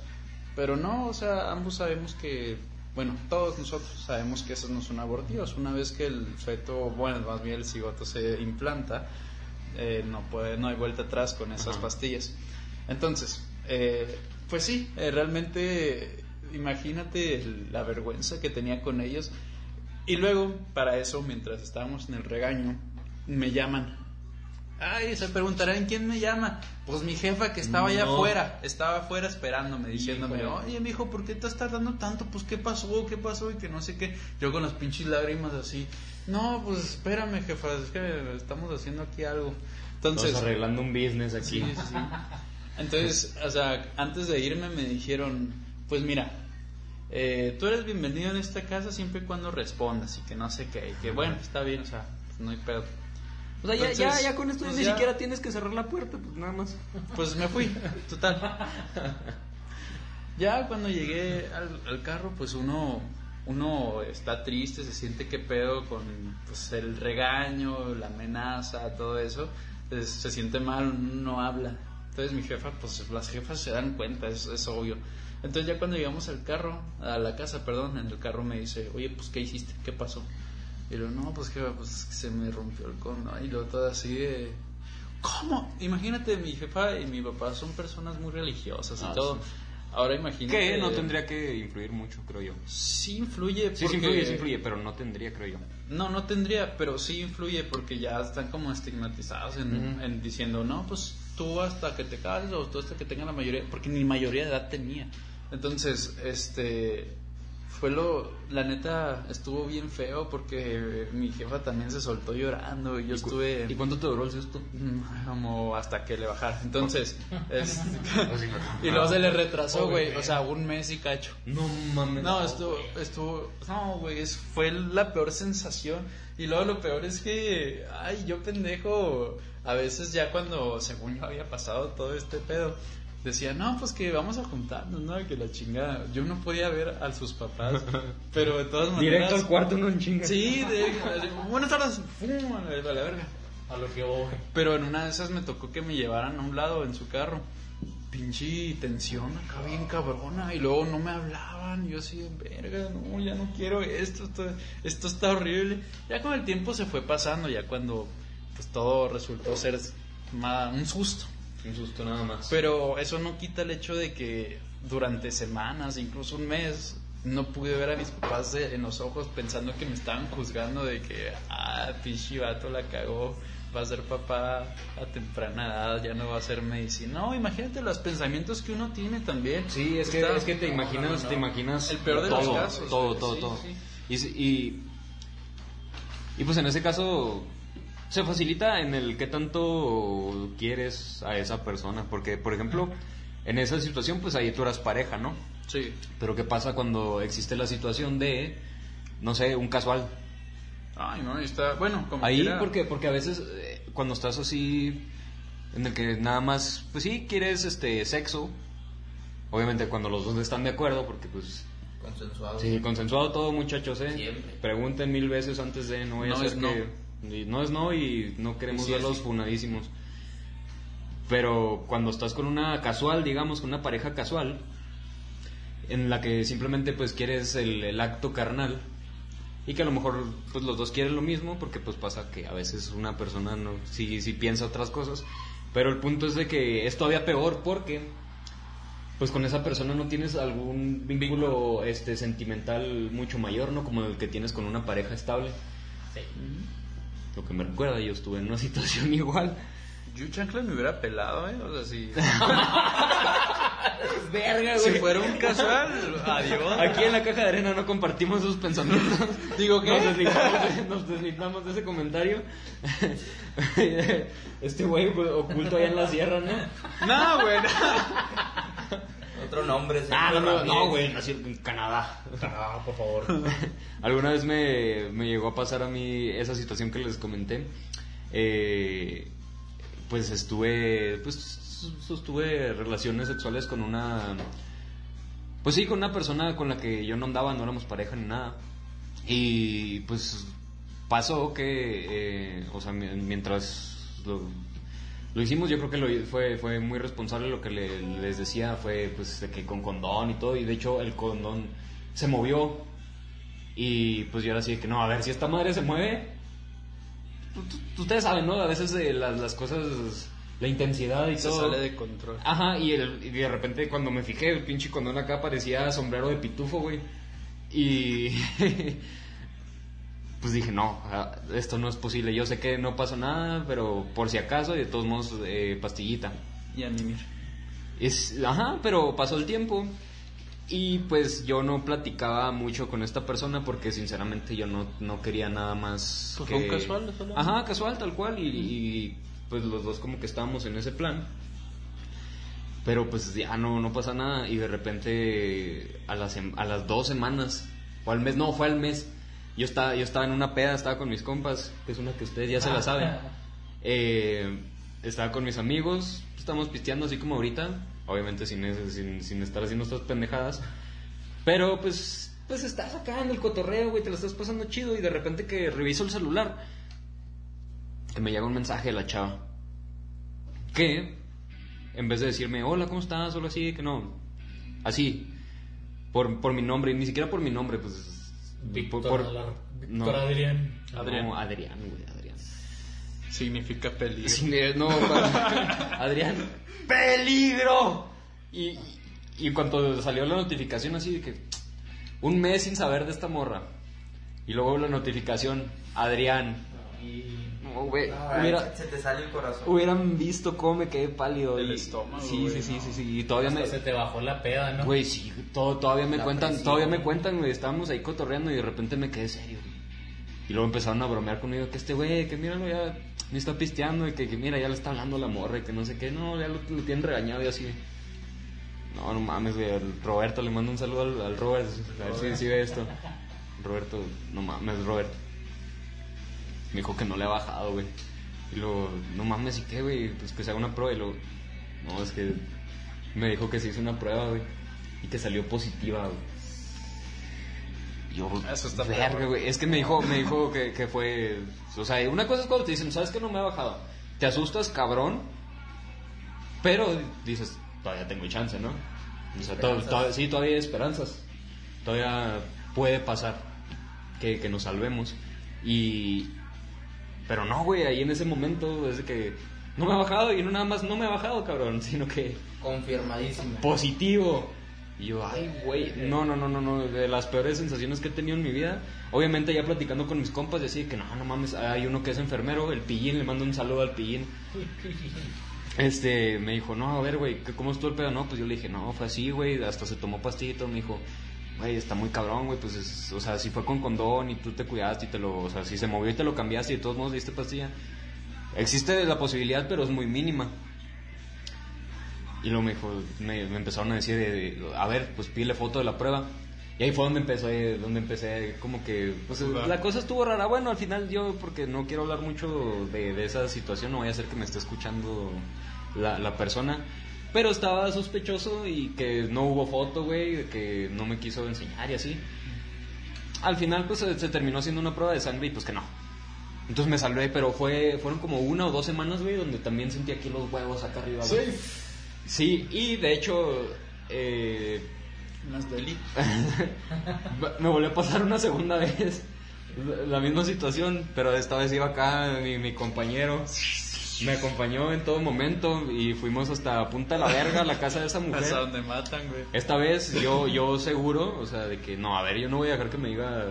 Pero no, o sea, ambos sabemos que, bueno, todos nosotros sabemos que esas no son abortivas. Una vez que el feto, bueno, más bien el cigoto se implanta, eh, no puede, no hay vuelta atrás con esas Ajá. pastillas. Entonces, eh, pues sí, eh, realmente imagínate la vergüenza que tenía con ellos. Y luego, para eso, mientras estábamos en el regaño, me llaman. Ay, se preguntarán quién me llama. Pues mi jefa que estaba allá No. afuera, estaba afuera esperándome, diciéndome, Híjole. oye, mijo, ¿por qué estás tardando tanto? Pues, ¿qué pasó? ¿Qué pasó? Y que no sé qué. Yo con las pinches lágrimas así. No, pues espérame, jefa, es que estamos haciendo aquí algo. Entonces, Estamos arreglando un business aquí. Sí, sí, sí. Entonces, o sea, antes de irme me dijeron, pues mira, eh, tú eres bienvenido en esta casa siempre y cuando respondas y que no sé qué, y que bueno, está bien, o sea, pues, no hay pedo. O sea, ya, ya, ya con esto pues ni ya- siquiera tienes que cerrar la puerta, pues nada más. Pues me fui, total. Ya cuando llegué al, al carro, pues uno, uno está triste, se siente que pedo con pues, el regaño, la amenaza, todo eso. Entonces, se siente mal, no habla. Entonces mi jefa, pues las jefas se dan cuenta, es, es obvio. Entonces ya cuando llegamos al carro, a la casa, perdón, en el carro me dice, oye, pues ¿qué hiciste? ¿Qué pasó? Y no, pues jefa, pues se me rompió el cono. Y luego todo así de... ¿Cómo? Imagínate, mi jefa y mi papá son personas muy religiosas y Ah, todo. sí. Ahora imagínate... Que no tendría que influir mucho, creo yo. Sí influye Sí, sí influye, sí influye, pero no tendría, creo yo. No, no tendría, pero sí influye porque ya están como estigmatizados en diciendo, no, pues tú hasta que te cases o tú hasta que tengas la mayoría, porque ni mayoría de edad tenía. Entonces, este, fue lo, la neta, estuvo bien feo porque mi jefa también se soltó llorando y yo ¿Y cu- estuve... ¿Y cuánto te duró el susto? Mm, Como hasta que le bajara. Entonces, es- Así. y luego se le retrasó, güey, o sea, un mes y cacho. No mames. No, estuvo, estuvo, no, güey, fue la peor sensación. Y luego lo peor es que, ay, yo pendejo, a veces ya cuando, según yo había pasado todo este pedo, decía, no, pues que vamos a juntarnos, ¿no? Que la chingada. Yo no podía ver a sus papás, pero de todas maneras. Directo al cuarto, no en chinga. Sí, de, buenas tardes, ¡fum! a la, verga. A lo que voy. Pero en una de esas me tocó que me llevaran a un lado en su carro. Pinche tensión acá bien cabrona. Y luego no me hablaban. Yo así, verga, no, ya no quiero esto, esto. Esto está horrible. Ya con el tiempo se fue pasando. Ya cuando pues todo resultó ser un susto. Un susto nada más. Pero eso no quita el hecho de que durante semanas, incluso un mes, no pude ver a mis papás de- en los ojos pensando que me estaban juzgando de que, ah, pinche vato la cagó, va a ser papá a temprana edad, ya no va a hacer medicina. No, imagínate los pensamientos que uno tiene también. Sí, es que, es que te imaginas, no, no. te imaginas El peor de todo, los casos. todo, todo, Sí, todo. sí. Y, y, y pues en ese caso se facilita en el que tanto quieres a esa persona, porque por ejemplo, en esa situación pues ahí tú eras pareja, ¿no? Sí. Pero ¿qué pasa cuando existe la situación de, no sé, un casual? Ay, no, y está, bueno, como Ahí quiera. porque porque a veces eh, cuando estás así en el que nada más pues sí quieres este sexo, obviamente cuando los dos están de acuerdo porque pues Consensuado. Sí, consensuado todo, muchachos, ¿eh? Siempre. Pregunten mil veces antes de no a no. que- y no es no y no queremos sí verlos sí. funadísimos. Pero cuando estás con una casual, digamos, con una pareja casual, en la que simplemente pues quieres el, el acto carnal y que a lo mejor pues los dos quieren lo mismo porque pues pasa que a veces una persona no sí, sí piensa otras cosas pero el punto es de que es todavía peor porque pues con esa persona no tienes algún vínculo este sentimental mucho mayor no como el que tienes con una pareja estable Sí. Lo que me recuerda yo estuve en una situación igual Yo chancla me hubiera pelado, ¿eh? O sea, si, verga si fuera un casual, adiós. Aquí en la caja de arena no compartimos esos pensamientos. Digo, ¿qué? Nos deslindamos de, nos deslindamos de ese comentario. Este güey güey, oculto allá en la sierra, ¿no? No, güey. no. Otro nombre. Ah, no, no, no, güey, nací en Canadá. Ah, por favor. Alguna vez me, me llegó a pasar a mí esa situación que les comenté. Eh, pues estuve, pues sostuve relaciones sexuales con una, pues sí, con una persona con la que yo no andaba, no éramos pareja ni nada. Y pues pasó que, eh, o sea, mi- mientras lo, lo hicimos, yo creo que lo, fue, fue muy responsable lo que le- les decía, fue pues de que con condón y todo, y de hecho el condón se movió. Y pues yo era así de que no, a ver, si esta madre se mueve, ustedes saben, ¿no? A veces eh, las, las cosas, la intensidad y Se todo. sale de control. Ajá, y, el- y de repente cuando me fijé, el pinche condón acá parecía sombrero de pitufo, güey. Y. pues dije, no, esto no es posible. Yo sé que no pasó nada, pero por si acaso, y de todos modos, eh, pastillita. Y a mimir. Es, ajá, pero pasó el tiempo. Y pues yo no platicaba mucho con esta persona porque sinceramente yo no, no quería nada más. Pues que... fue un casual, solamente. Ajá, casual, tal cual. Y, y, pues los dos como que estábamos en ese plan. Pero pues ya no, no pasa nada. Y de repente a las, a las dos semanas, o al mes, no, fue al mes. Yo estaba, yo estaba en una peda, estaba con mis compas, que es una que ustedes ya se la saben. Eh, estaba con mis amigos, estamos pisteando así como ahorita, obviamente sin, sin, sin estar haciendo estas pendejadas. Pero pues, pues estás acá en el cotorreo, güey, te lo estás pasando chido y de repente que reviso el celular, que me llega un mensaje de la chava. Que, en vez de decirme, hola, ¿cómo estás? Solo así, que no. Así, por, por mi nombre, y ni siquiera por mi nombre, pues... Víctor, por- no. Víctor Adrián. Adrián. No, Adrián, güey, Adrián. Significa peligro. Eh, no, Adrián, peligro. Y, y cuando salió la notificación así de que un mes sin saber de esta morra. Y luego la notificación, Adrián. No, güey, Ay, hubiera- Se te sale el corazón. hubieran visto cómo me quedé pálido. El y- estómago, Sí, güey, sí, sí, no. sí, sí. Y todavía me... Se te bajó la peda, ¿no? Güey, sí, todo, todavía me La cuentan, presión. todavía me cuentan, güey, estábamos ahí cotorreando y de repente me quedé serio, güey. Y luego empezaron a bromear conmigo, que este güey, que míralo ya, me está pisteando, y que, que mira, ya le está hablando la morra, y que no sé qué, no, ya lo, lo tienen regañado y así. No, no mames, güey, Roberto, le mando un saludo al, al Robert, a ver si, si ve esto. Roberto, no mames, Robert. Me dijo que no le ha bajado, güey. Y luego, no mames, ¿y qué, güey? Pues que se haga una prueba. Y luego, no, es que me dijo que se hizo una prueba, güey. Y que salió positiva, güey. Yo, Eso está verga, güey. Es que me dijo, me dijo que, que fue. O sea, una cosa es cuando te dicen, ¿sabes que no me ha bajado? Te asustas, cabrón. Pero dices, todavía tengo chance, ¿no? O sea, to- sí, todavía hay esperanzas. Todavía puede pasar que, que nos salvemos. Y. Pero no, güey, ahí en ese momento es que no me ha bajado y no nada más no me ha bajado, cabrón, sino que Confirmadísimo. positivo. Y yo, ay, güey, no, no, no, no, no, de las peores sensaciones que he tenido en mi vida. Obviamente ya platicando con mis compas, decía que no, no mames, hay uno que es enfermero, el pillín, le mando un saludo al pillín. Este, me dijo, no, a ver, güey, ¿qué- ¿cómo estuvo el pedo? No, pues yo le dije, no, fue así, güey, hasta se tomó pastito, me dijo, güey, está muy cabrón, güey, pues, es- o sea, si fue con condón y tú te cuidaste y te lo, o sea, si se movió y te lo cambiaste y de todos modos diste pastilla. Existe la posibilidad, pero es muy mínima. Y luego me dijo, me, me empezaron a decir, de- de, a ver, pues pídele foto de la prueba. Y ahí fue donde empecé, donde empecé, como que, pues la cosa estuvo rara. Bueno, al final yo, porque no quiero hablar mucho de, de esa situación, no voy a hacer que me esté escuchando la, la persona. Pero estaba sospechoso y que no hubo foto, güey, de que no me quiso enseñar y así. Al final, pues se, se terminó haciendo una prueba de sangre y pues que no. Entonces me salvé, pero fue, fueron como una o dos semanas, güey, donde también sentí aquí los huevos acá arriba, güey. Sí, y de hecho, eh, deli. me volvió a pasar una segunda vez la- la misma situación, pero esta vez iba acá mi, mi compañero. Me acompañó en todo momento y fuimos hasta Punta de la Verga, la casa de esa Hasta mujer. donde matan, güey. Esta vez yo, yo seguro, o sea, de que no, a ver, yo no voy a dejar que me diga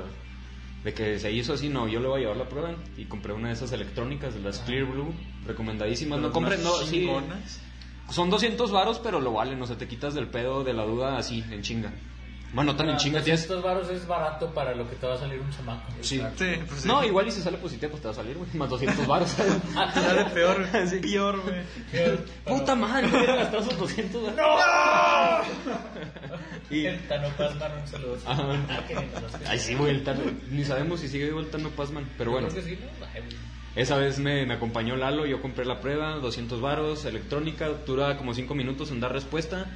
de que se hizo así, no, yo le voy a llevar la prueba y compré una de esas electrónicas, de las Clear Blue, recomendadísimas. No compré, no, sí, son 200 varos, pero lo valen, o sea, te quitas del pedo de la duda así, en chinga. Bueno, no tan en chinga, tienes... Estos varos es barato para lo que te va a salir un chamaco. Sí. Sí, pues sí. No, igual y si sale positivo, pues te va a salir, güey, más 200 varos. Sale peor, peor, güey. Puta madre, hubiera gastado esos 200 varos. Y... El Tano Pazman, un saludo. Ajá. Ah, los- Ay, sí, güey, el Tano, ni sabemos si sigue vivo el Tano Pazman, pero bueno. Creo que sí, ¿no? Ay, güey. Esa vez me, me acompañó Lalo, yo compré la prueba, 200 varos, electrónica, dura como 5 minutos en dar respuesta.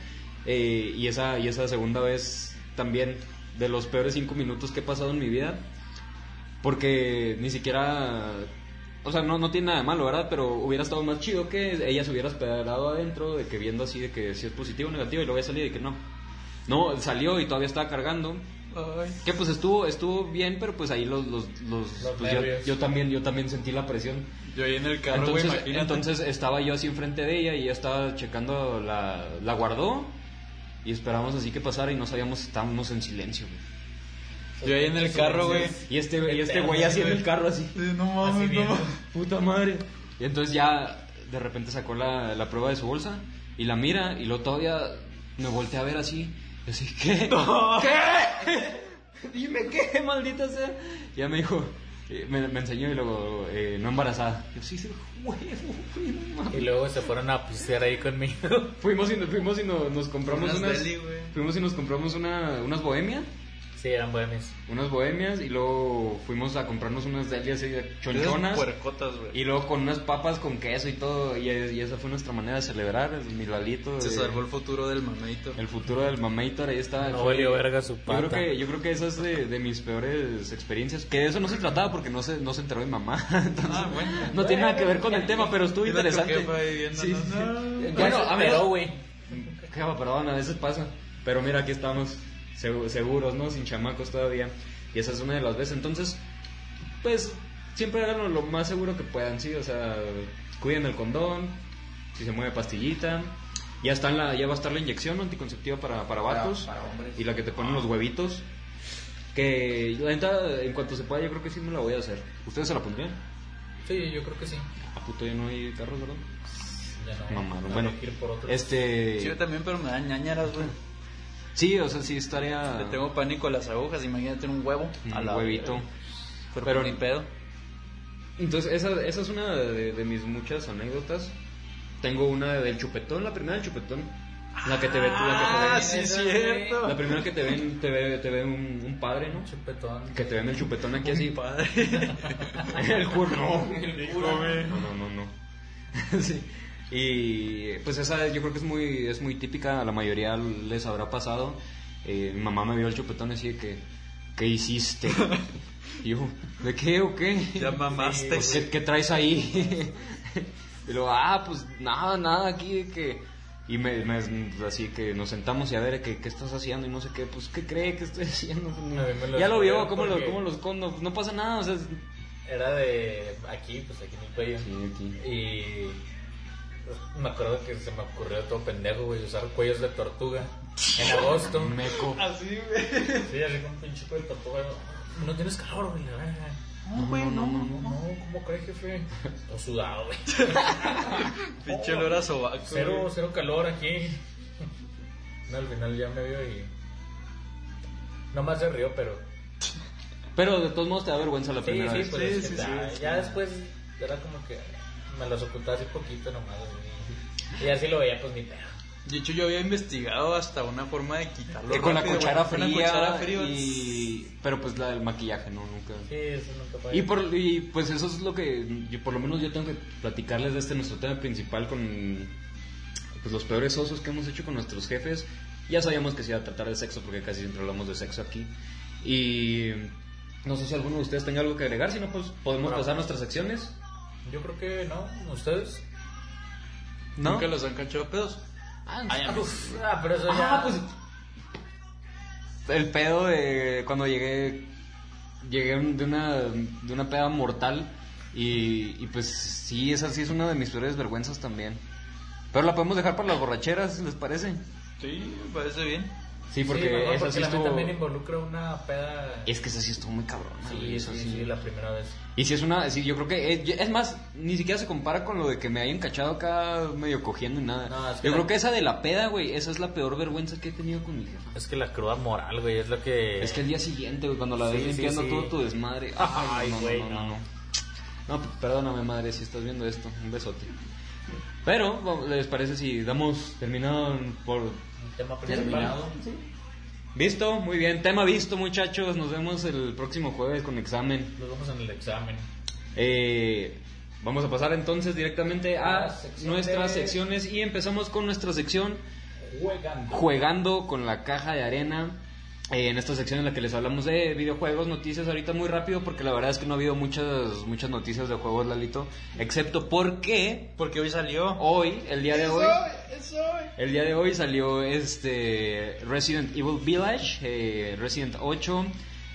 eh, y, esa, y esa segunda vez también, de los peores 5 minutos que he pasado en mi vida. Porque ni siquiera. O sea, no, no tiene nada de malo, ¿verdad? Pero hubiera estado más chido que ella se hubiera esperado adentro, de que viendo así de que si es positivo o negativo, y luego había salido y que no. No, salió y todavía estaba cargando. Ay. Que pues estuvo estuvo bien, pero pues ahí los, los, los, Los pues yo, yo también yo también sentí la presión. Yo ahí en el carro, Entonces, imagínate. entonces estaba yo así enfrente de ella y ella estaba checando la, la guardó y esperábamos así que pasara y no sabíamos, estábamos en silencio. güey. Yo ahí en el carro, güey. Y este y este güey así en el carro así, Sí, No mames, no. puta madre. Y entonces ya de repente sacó la, la prueba de su bolsa y la mira y luego todavía me volteé a ver así, y así, ¿qué? ¿Qué? Dime qué, maldita sea. Y ya me dijo, eh, me, me enseñó y luego, eh, no embarazada. Yo sí, sí, huevo, güey, no mames. Y luego se fueron a pistear ahí conmigo. Fuimos y, fuimos y no- nos compramos Unas unas, deli, fuimos y nos compramos una, unas bohemias, Sí, eran bohemios. unas bohemias y luego fuimos a comprarnos unas deli así de Esas chonchonas puercotas, güey. y luego con unas papas con queso y todo y, y esa fue nuestra manera de celebrar el mi Lalito, Se salvó el futuro del mameito. el futuro del Mamator, ahí está. No Fue- valió verga su Yo creo pata. que, yo creo que esa es de, de mis peores experiencias. Que de eso no se trataba porque no se, no se enteró mi mamá. Entonces, Ah, bueno. no tiene nada que ver con el tema, pero estuvo interesante. Sí, ¿no? sí. No. Bueno, a pero, güey. Jefa, perdón, a veces pasa. Pero mira, aquí estamos seguros, ¿no? Sin chamacos todavía. Y esa es una de las veces. Entonces, pues, siempre háganlo lo más seguro que puedan, ¿sí? O sea, cuiden el condón, si se mueve pastillita. Ya, está en la, ya va a estar la inyección anticonceptiva para, para vatos. para hombres. y la que te ponen los huevitos. Que la neta, en cuanto se pueda, yo creo que sí me la voy a hacer. ¿Ustedes se la pondrían? Sí, yo creo que sí. A puto ya no hay carros, ¿verdad? Ya no. Mamaron. Habría Bueno, que ir por otro. este. Sí, yo también, pero me dan ñañaras, güey. Sí, o sea, sí estaría. Le tengo pánico a las agujas, imagínate un huevo. Un a la huevito. Pero, Pero- ni pedo. Entonces, esa, esa es una de, de mis muchas anécdotas. Tengo una del chupetón, la primera del chupetón. La que te ve, Ah, la sí, que te ve. cierto. La primera que te ven, te ve, te ve un, un padre, ¿no? chupetón. Que te ven el chupetón aquí así. Padre. el cura, no, el no, no, no. sí. Y pues esa yo creo que es muy, es muy típica, a la mayoría les habrá pasado. Eh, mi mamá me vio el chupetón y así de que, ¿qué hiciste? Y yo, ¿de qué o qué? Ya mamaste. Pues, ¿qué, qué traes ahí? y luego, ah, pues nada, nada, aquí de que... Y me, me- así que nos sentamos y a ver, ¿qué, qué estás haciendo? Y no sé qué, pues, ¿qué cree que estoy haciendo? Lo ya lo vio, ¿cómo lo, cómo lo escondo? No pasa nada, o sea... es- Era de aquí, pues aquí en el cuello. Sí, aquí. Y Me acuerdo que se me ocurrió todo pendejo, güey, usar cuellos de tortuga en agosto. Meco. Así, güey. Sí, así con un pinche cuello de tortuga. No tienes calor, güey. No, no, no, no, no. No, ¿cómo crees, jefe? Todo sudado, güey. Pinche olor a sobaco. Cero, güey. cero calor aquí. No, al final ya me vio y. Nomás se rió, pero. Pero de todos modos te da vergüenza la Sí, primera sí, vez. pues Sí, es que sí, ta- sí, ya sí. después era como que me las ocultaba así poquito nomás. güey. Y así lo veía, pues ni pedo. De hecho, yo había investigado hasta una forma de quitarlo. Que con la rápido, cuchara güey. Con fría, la cuchara fría. y... Pero pues la del maquillaje, ¿no? Nunca... Sí, eso nunca fue. Y, por, y pues eso es lo que, yo- por lo menos yo tengo que platicarles de este nuestro tema principal con pues, los peores osos que hemos hecho con nuestros jefes. Ya sabíamos que se iba a tratar de sexo porque casi siempre hablamos de sexo aquí. Y no sé si alguno de ustedes tenga algo que agregar, si no, pues podemos No. pasar a nuestras secciones. Yo creo que no, ustedes. ¿No? Nunca los han cachado pedos. Ah, Ay, ah, pero eso ya. Ah, pues el pedo de cuando llegué llegué de una de una peda mortal y, y pues sí, esa sí es una de mis peores vergüenzas también. Pero la podemos dejar para las borracheras, ¿les parece? Sí, me parece bien. Sí, porque sí, mejor esa porque sí la estuvo neta también involucra una peda. es que esa sí estuvo muy cabrón. Sí, sí, sí, la primera vez. Y si es una, sí, yo creo que es, es más, ni siquiera se compara con lo de que me hayan cachado acá medio cogiendo y nada. No, es que yo la- creo que esa de la peda, güey, esa es la peor vergüenza que he tenido con mi jefa. Es que la cruda moral, güey, es lo que. Es que el día siguiente, güey, cuando la ves limpiando todo tu desmadre. Ay, no, no, güey, no, no, no. no. No, perdóname, madre, si estás viendo esto. Un besote. Pero, ¿les parece si damos terminado por... Un tema. Terminado. Visto? Muy bien. Tema visto, muchachos. Nos vemos el próximo jueves con examen. Nos vamos en el examen. Eh, vamos a pasar entonces directamente a sección nuestras de- secciones y empezamos con nuestra sección Juegando. jugando con la caja de arena. Eh, en esta sección en la que les hablamos de videojuegos, noticias ahorita muy rápido porque la verdad es que no ha habido muchas muchas noticias de juegos, Lalito, excepto porque Porque hoy salió. hoy, el día de hoy, el día de hoy salió este Resident Evil Village, eh, Resident 8,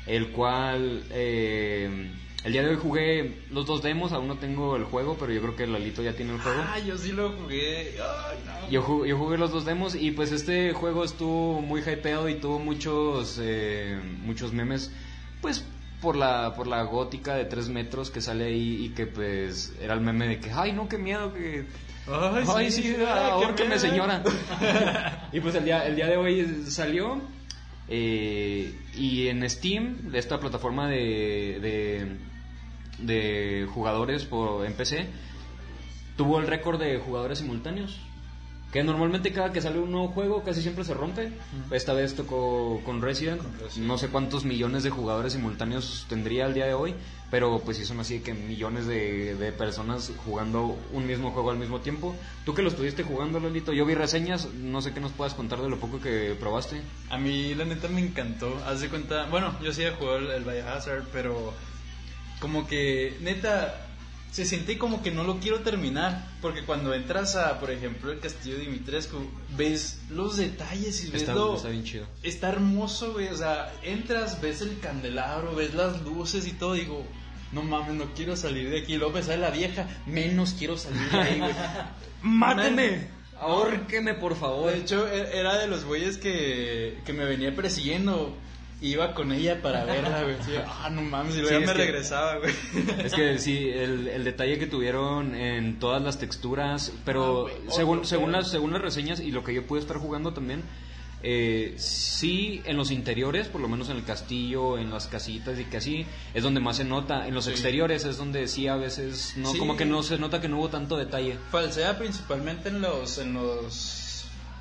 el cual eh, el día de hoy jugué los dos demos, aún no tengo el juego, pero yo creo que Lalito ya tiene el juego. Ah, yo sí lo jugué. Ay, no. Yo jugué, yo jugué los dos demos y pues este juego estuvo muy hypeado y tuvo muchos eh, muchos memes pues por la por la gótica de 3 metros que sale ahí y que pues era el meme de que ay no qué miedo que Ay, ay sí, qué ahórqueme miedo. señora y pues el día el día de hoy salió eh, y en Steam de esta plataforma de de, de jugadores por en PC tuvo el récord de jugadores simultáneos. Que normalmente cada que sale un nuevo juego casi siempre se rompe. Esta vez tocó con Resident. Resident. No sé cuántos millones de jugadores simultáneos tendría el día de hoy. Pero pues sí son así que millones de, de personas jugando un mismo juego al mismo tiempo. Tú que lo estuviste jugando, Lolito, yo vi reseñas. No sé qué nos puedas contar de lo poco que probaste. A mí la neta me encantó. Haz de cuenta, bueno, yo sí he jugado el, el Biohazard, pero como que neta se siente como que no lo quiero terminar, porque cuando entras a, por ejemplo, el castillo de Dimitrescu, ves los detalles y ves Está, lo está bien chido. está hermoso, güey, o sea, entras, ves el candelabro, ves las luces y todo, digo, no mames, no quiero salir de aquí. Luego me sale la vieja, menos quiero salir de ahí, güey. ¡Máteme! ¡Ahórqueme, por favor! De hecho, e- era de los güeyes que, que me venía persiguiendo. Iba con ella para verla, güey. Ah, no mames, y luego Sí, ya me que- regresaba, güey. Es que sí, el, el detalle que tuvieron en todas las texturas, pero Ah, según, según, las, según las reseñas y lo que yo pude estar jugando también, eh, sí en los interiores, por lo menos en el castillo, en las casitas y que así, es donde más se nota. En los Sí. exteriores es donde sí a veces, no Sí. como que no se nota que no hubo tanto detalle. Falsea principalmente en los, en los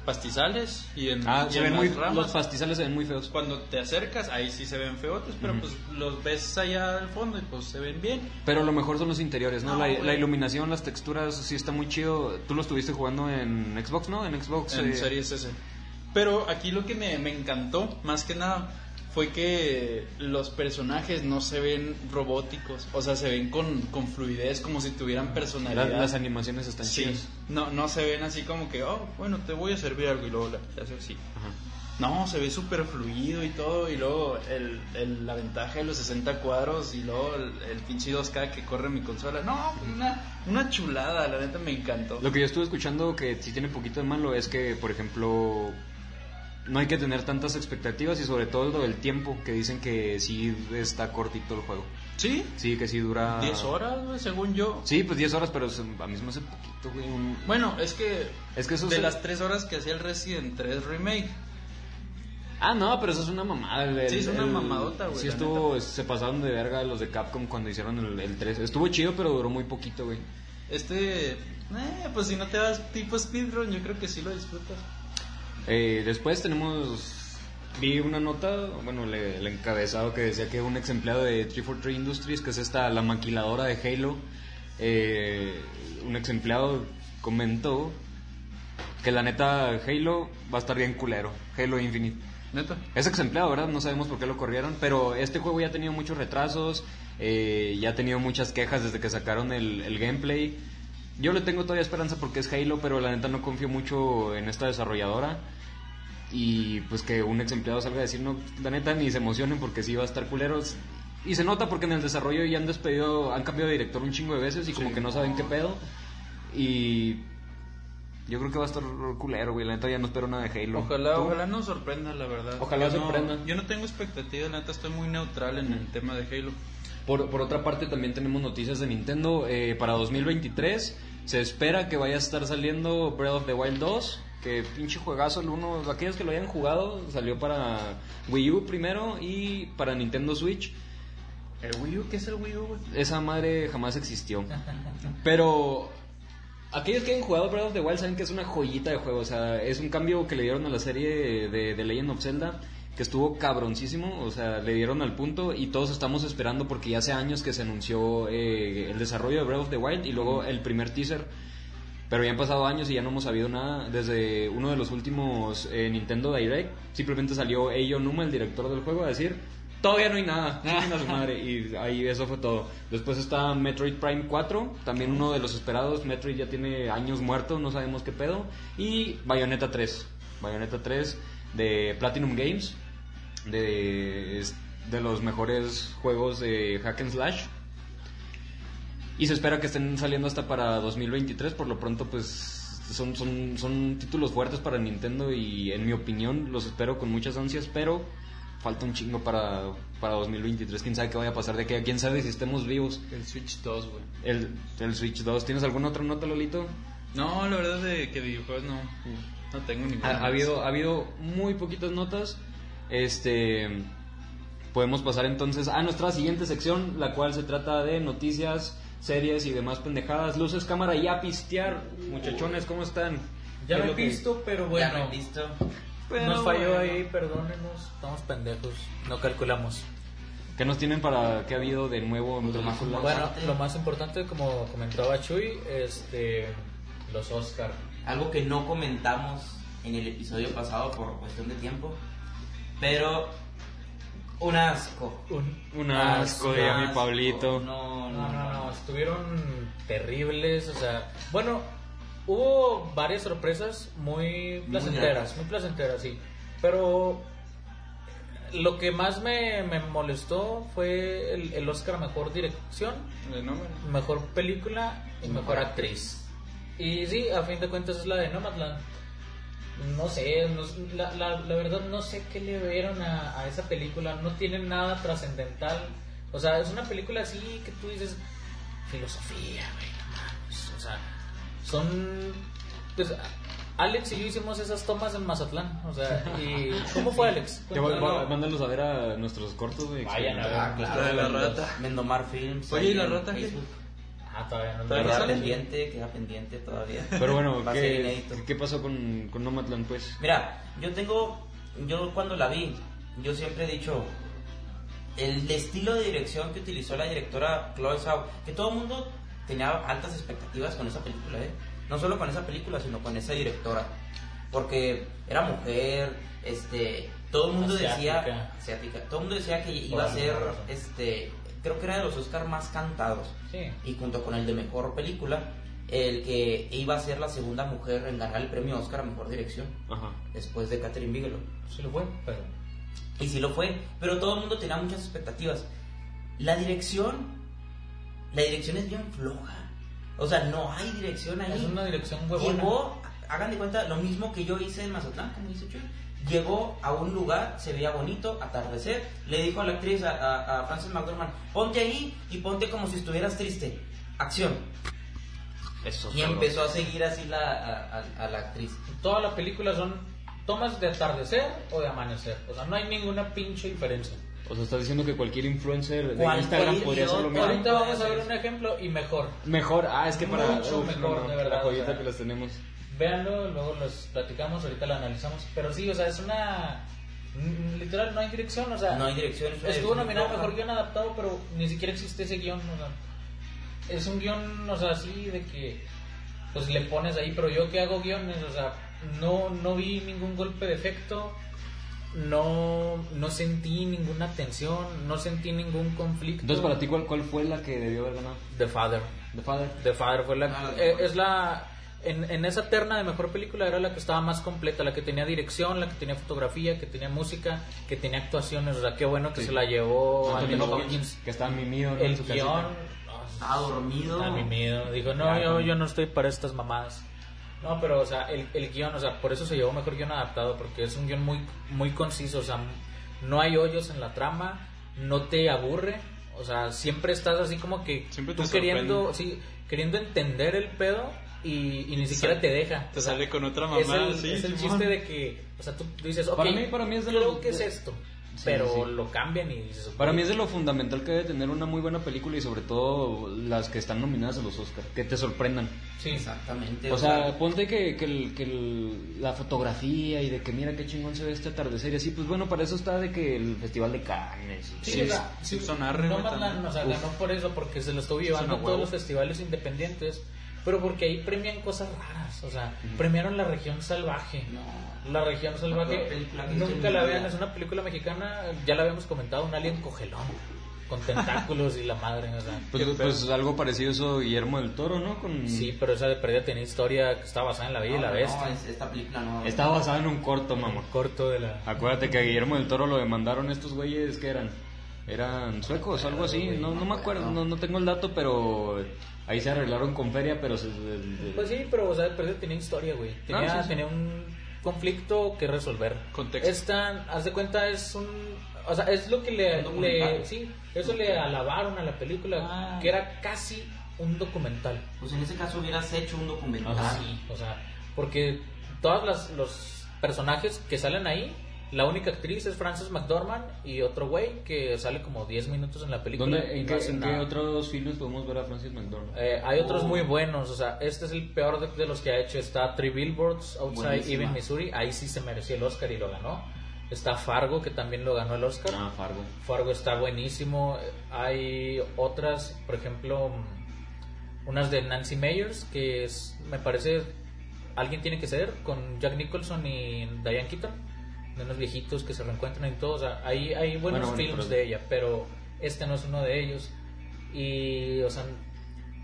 pastizales y en, Ah, y se en ven las muy, ramas. los pastizales se ven muy feos. Cuando te acercas, ahí sí se ven feotes, pero pues los ves allá al fondo y pues se ven bien. Pero lo mejor son los interiores, ¿no? No, la, güey. la iluminación, las texturas, sí está muy chido. Tú lo estuviste jugando en Xbox, ¿no? En Xbox. en eh, Series S. Pero aquí lo que me, me encantó, más que nada, fue que los personajes no se ven robóticos, o sea, se ven con, con fluidez, como si tuvieran la- personalidad. las animaciones están Sí, chidas. no, no se ven así como que, oh, bueno, te voy a servir algo y luego le haces así. Ajá. No, se ve súper fluido y todo, y luego el, el- la ventaja de los 60 cuadros y luego el, el pinche 2K que corre mi consola. No, una, una chulada, la neta me encantó. Lo que yo estuve escuchando que sí tiene poquito de malo es que, por ejemplo, no hay que tener tantas expectativas y sobre todo lo del tiempo, que dicen que sí está cortito el juego. ¿Sí? Sí, que sí dura... 10 horas, güey, según yo. Sí, pues 10 horas, pero a mí se me hace poquito, güey. un- Bueno, es que Es que eso de se- las 3 horas que hacía el Resident 3 Remake, Ah, no, pero eso es una mamada. el- Sí, es una el- mamadota, güey, Sí, estuvo, se pasaron de verga los de Capcom cuando hicieron el, el 3. Estuvo chido, pero duró muy poquito, güey. este, eh, pues si no te vas tipo speedrun, yo creo que sí lo disfrutas. Eh, después tenemos. Vi una nota, bueno, le- el encabezado que decía que un ex empleado de 343 Industries, que es esta, la maquiladora de Halo, eh, un ex empleado comentó que la neta Halo va a estar bien culero. Halo Infinite. Neta. Es ex empleado, ¿verdad? No sabemos por qué lo corrieron, pero este juego ya ha tenido muchos retrasos, eh, ya ha tenido muchas quejas desde que sacaron el, el gameplay. Yo le tengo todavía esperanza porque es Halo, pero la neta no confío mucho en esta desarrolladora. Y pues que un ex empleado salga a decir, no, la neta ni se emocionen porque sí va a estar culeros. Y se nota porque en el desarrollo ya han despedido, han cambiado de director un chingo de veces y como que no saben qué pedo. Y yo creo que va a estar culero, güey. La neta ya no espero nada de Halo. Ojalá, ¿Tú? ojalá nos sorprenda, la verdad. Ojalá Yo no- sorprenda. yo no tengo expectativas, la neta estoy muy neutral en el tema de Halo. Por, por otra parte, también tenemos noticias de Nintendo. Eh, para 2023 se espera que vaya a estar saliendo Breath of the Wild 2. Que pinche juegazo, el uno, aquellos que lo hayan jugado, salió para Wii U primero y para Nintendo Switch. ¿El Wii U? ¿Qué es el Wii U? Esa madre jamás existió. Pero aquellos que hayan jugado Breath of the Wild saben que es una joyita de juego. O sea, es un cambio que le dieron a la serie de, de Legend of Zelda que estuvo cabroncísimo. O sea, le dieron al punto y todos estamos esperando porque ya hace años que se anunció eh, el desarrollo de Breath of the Wild y luego el primer teaser. Pero ya han pasado años y ya no hemos sabido nada. Desde uno de los últimos eh, Nintendo Direct, simplemente salió Eiji Numa, el director del juego, a decir: Todavía no hay nada, a su madre. Y ahí eso fue todo. Después está Metroid Prime 4, también uno de los esperados. Metroid ya tiene años muerto, no sabemos qué pedo. Y Bayonetta 3, Bayonetta 3 de Platinum Games, de, es de los mejores juegos de Hack and Slash. Y se espera que estén saliendo hasta para 2023. Por lo pronto, pues son, son, son títulos fuertes para Nintendo y en mi opinión los espero con muchas ansias, pero falta un chingo para, para 2023. Quién sabe qué vaya a pasar de que quién sabe si estemos vivos. El Switch 2, güey. El, el Switch 2. ¿Tienes alguna otra nota, Lolito? No, la verdad de que videojuegos no, no tengo Ha, ninguna. ha habido, ha habido muy poquitas notas. Este. Podemos pasar entonces a nuestra siguiente sección, la cual se trata de noticias, series y demás pendejadas. Luces, cámara y a pistear. Muchachones, ¿cómo están? Ya ¿Qué es me he lo que- visto, pero Ya bueno. me he visto. Pero Nos falló bueno. ahí, perdónenos. Estamos pendejos. No calculamos. ¿Qué nos tienen para qué ha habido de nuevo en? Bueno, Importante. lo más importante, como comentaba Chuy, este, los Oscar. Algo que no comentamos en el episodio pasado por cuestión de tiempo. Pero un asco. Un, Un asco, diría mi asco. Pablito. No, No, no, no, no, estuvieron terribles, o sea, bueno, hubo varias sorpresas muy placenteras, muy placenteras, sí, pero lo que más me, me molestó fue el, el Oscar a Mejor Dirección. Mejor Película y Mejor Actriz. Y sí, a fin de cuentas es la de Nomadland. No sé, no- la, la, la verdad no sé qué le vieron a, a esa película, no tiene nada trascendental. O sea, es una película así que tú dices, filosofía, güey, no. O sea, son... Pues, Alex y yo hicimos esas tomas en Mazatlán. O sea, y ¿cómo fue Alex? Ya mándalos a ver a nuestros cortos, güey. Vayan a ver. Claro. La de la rata. Mendomar Films. Oye, ¿y la rata qué? Facebook. Ah, todavía no. Todavía Queda pendiente, queda pendiente todavía. Pero bueno, Va a ser ¿qué, inédito. ¿qué pasó con, con Nomadland, pues? Mira, yo tengo, yo cuando la vi, yo siempre he dicho, el estilo de dirección que utilizó la directora Chloe Zhao, que todo el mundo tenía altas expectativas con esa película, ¿eh? No solo con esa película, sino con esa directora. Porque era mujer, este, todo el mundo decía, Asiática. asiática, todo el mundo decía que iba Por a ser, este, creo que era de los Oscar más cantados Sí. y junto con el de mejor película el que iba a ser la segunda mujer en ganar el premio Oscar a Mejor Dirección, Ajá. después de Catherine Bigelow. Sí lo fue, pero... Y sí lo fue, pero todo el mundo tenía muchas expectativas. La dirección, la dirección es bien floja. O sea, no hay dirección ahí. Es una dirección huevona. Llegó, hagan de cuenta, lo mismo que yo hice en Mazatlán, como dice Chuy. Llegó a un lugar, se veía bonito, atardecer. Le dijo a la actriz, a, a, a Frances McDormand, ponte ahí y ponte como si estuvieras triste. Acción. Eso. Y empezó a seguir así la, a, a- a la actriz. Toda la película son tomas de atardecer o de amanecer. O sea, no hay ninguna pinche diferencia. O sea, estás diciendo que cualquier influencer de Instagram podría hacer lo mismo. Ahorita vamos a ver un ejemplo y mejor. Mejor, ah, es que para Mucho Uf, mejor, de verdad, la joyita o sea. que las tenemos. Véanlo, luego los platicamos, ahorita lo analizamos. Pero sí, o sea, es una... mm, Literal, no hay dirección, o sea... No hay dirección. es una Estuvo nominado mejor guion adaptado, pero ni siquiera existe ese guion. O sea, es un guion, o sea, así de que pues le pones ahí, pero yo que hago guiones, o sea, no, no vi ningún golpe de efecto, no, no sentí ninguna tensión, no sentí ningún conflicto. Entonces, para ti, ¿cuál, ¿cuál fue la que debió haber ganado? The Father. The Father. The Father fue la. Ah, eh, es la. En, en esa terna de mejor película era la que estaba más completa, la que tenía dirección, la que tenía fotografía, que tenía música, que tenía actuaciones. O sea, qué bueno que Sí. se la llevó Anthony Hopkins, que está mimido ¿no? El en su casita. guion. Estaba dormido. A mi miedo. Dijo, no, yo, yo no estoy para estas mamadas. No, pero, o sea, el, el guion, o sea, por eso se llevó mejor guion adaptado, porque es un guion muy, muy conciso, o sea, no hay hoyos en la trama, no te aburre, o sea, siempre estás así como que Siempre tú queriendo, sí, queriendo entender el pedo y, y ni siquiera te deja. Te O sea, sale con otra mamá. es el, sí, es el Simón. chiste de que, o sea, tú dices, ok, Para mí- para mí es de creo los- que es esto, Sí, pero sí. lo cambian y dices, Para mí es de lo fundamental que debe tener una muy buena película y sobre todo las que están nominadas a los Oscars, que te sorprendan. Sí, Exactamente. O sea, ponte que, que, el- que el- la fotografía y de que mira qué chingón se ve este atardecer y así, pues bueno, para eso está de que el Festival de Cannes. y- Sí, Sí, o sea, sí, güey, Nomadland, también. o sea, ganó por eso, porque se lo estuvo llevando a todos los festivales independientes, pero porque ahí premian cosas raras, o sea, premiaron la región salvaje. La región salvaje, nunca la vean, es una película mexicana, ya la habíamos comentado, un alien cogelón, con tentáculos y la madre, o sea. Pues, pues algo parecido a eso Guillermo del Toro, ¿no? Con... Sí, pero esa de perdida tenía historia que está basada en la Bella y la Bestia. No, es- esta película no. Está basado en un corto, mamá. Corto de la... Acuérdate que a Guillermo del Toro lo demandaron estos güeyes que eran. Eran suecos o algo así. No, no me acuerdo, no, no tengo el dato, pero ahí se arreglaron con feria, pero se... Pues sí, pero o sea, de perdida tenía historia, güey. Tenía, Ah, sí, sí. tenía un conflicto que resolver. Contexto. Esta, haz de cuenta, es un... O sea, es lo que le... Sí, eso le alabaron a la película, Ah. que era casi un documental. Pues en ese caso hubieras hecho un documental. Sí, o sea, porque todos las, los personajes que salen ahí, la única actriz es Frances McDormand y otro güey que sale como 10 minutos en la película. ¿Dónde, ¿En, qué, en otros filmes podemos ver a Francis McDormand? Eh, hay otros Oh. muy buenos, o sea, este es el peor de, de los que ha hecho. Está Three Billboards Outside Buenísima. Ebbing, Missouri, ahí sí se mereció el Oscar y lo ganó. Está Fargo, que también lo ganó el Oscar. Ah, Fargo. Fargo está buenísimo. Hay otras, por ejemplo, unas de Nancy Meyers, que es, me parece, alguien tiene que ser, con Jack Nicholson y Diane Keaton, de unos viejitos que se reencuentran y todo. O sea, hay, hay buenos Bueno, bueno, films pero- de ella, pero este no es uno de ellos. Y, o sea,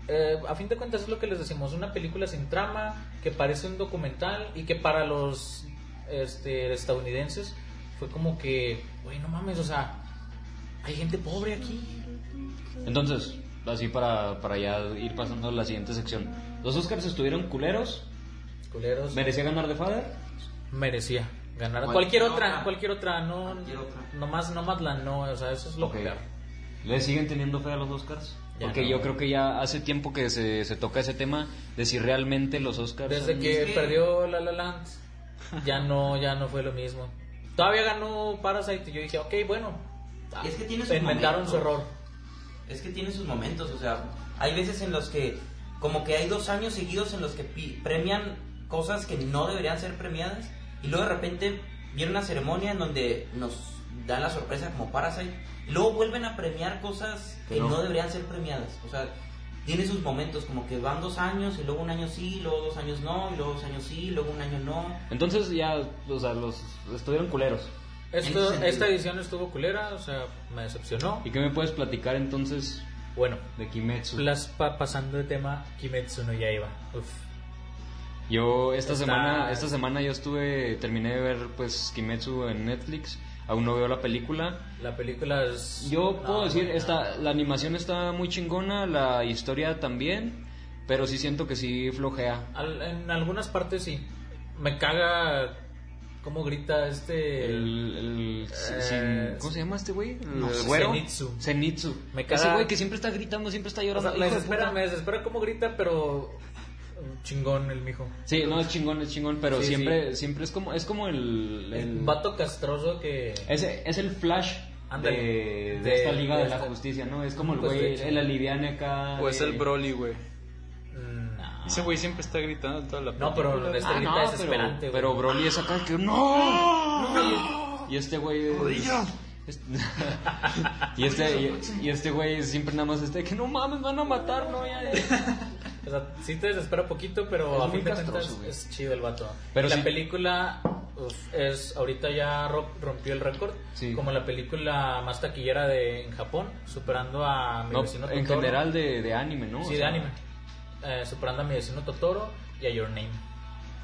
eh, a fin de cuentas es lo que les decimos, una película sin trama, que parece un documental y que para los este, estadounidenses fue como que, güey, no mames, o sea, hay gente pobre aquí. Entonces, así para, para ya ir pasando a la siguiente sección. Los Oscars estuvieron culeros. Culeros. ¿Merecía ganar de Father? merecía ganar Cualquier cualquier, otra, otra. cualquier otra, no, Cualquier otra. nomás, la no, o sea, eso es lo Ok. peor. ¿Le siguen teniendo fe a los Oscars? Ya Porque no. yo creo que ya hace tiempo que se, se toca ese tema de si realmente los Oscars... Desde que Es que- perdió La La Land, ya no, ya no fue lo mismo. Todavía ganó Parasite y yo dije, ok, bueno, Es que tiene sus inventaron momentos. su error. Es que tiene sus momentos, o sea, hay veces en los que, como que hay dos años seguidos en los que pi- premian cosas que no deberían ser premiadas, y luego de repente viene una ceremonia en donde nos dan la sorpresa como Parasite, y luego vuelven a premiar cosas que, no. no. deberían ser premiadas, o sea, tiene sus momentos, como que van dos años, y luego un año sí, y luego dos años no, y luego dos años sí, y luego un año no. Entonces ya, o sea, los estuvieron culeros. Esto, esta edición estuvo culera, o sea, me decepcionó. ¿Y qué me puedes platicar entonces Bueno, de Kimetsu. las- pa- pasando de tema, Kimetsu no Yaiba. Uf. Yo esta Está- semana, esta semana yo estuve, terminé de ver pues Kimetsu en Netflix. Aún no veo la película. La película es... Yo no, puedo decir, buena. esta, la animación está muy chingona, la historia también, pero sí siento que sí flojea. Al- en algunas partes sí. Me caga cómo grita este... El, el- Eh, sin- ¿Cómo se llama este güey? El no güero. Zenitsu. Zenitsu. Me Ese caga- güey que siempre está gritando, siempre está O llorando. sea, me desespera, me desespera cómo grita, pero... Chingón el mijo. Sí, no, es chingón, es chingón, pero Sí, siempre, siempre es como, es como el, El el- vato castroso que... Ese es el Flash de, de De- esta Liga de de, la esta- Justicia, ¿no? Es como el Pues, güey, el aliviane acá. O es el Broly, güey. Mm, No, Ese güey siempre está gritando en toda la No, pero este Ah, grita no, desesperante, pero, güey. pero Broly es acá que ¡No! Y este güey. es- y este y, y este güey siempre nada más este que no mames, van a matar, no ya. ya". O sea, sí te desespera poquito, pero Es a fin de cuentas es chido el vato. Pero la sí- película uf, es ahorita ya ro- rompió el récord Sí. como la película más taquillera de en Japón, superando a mi No, vecino en Totoro. general de, de anime, ¿no? Sí, O de sea, anime. Eh, superando a mi vecino Totoro y a Your Name.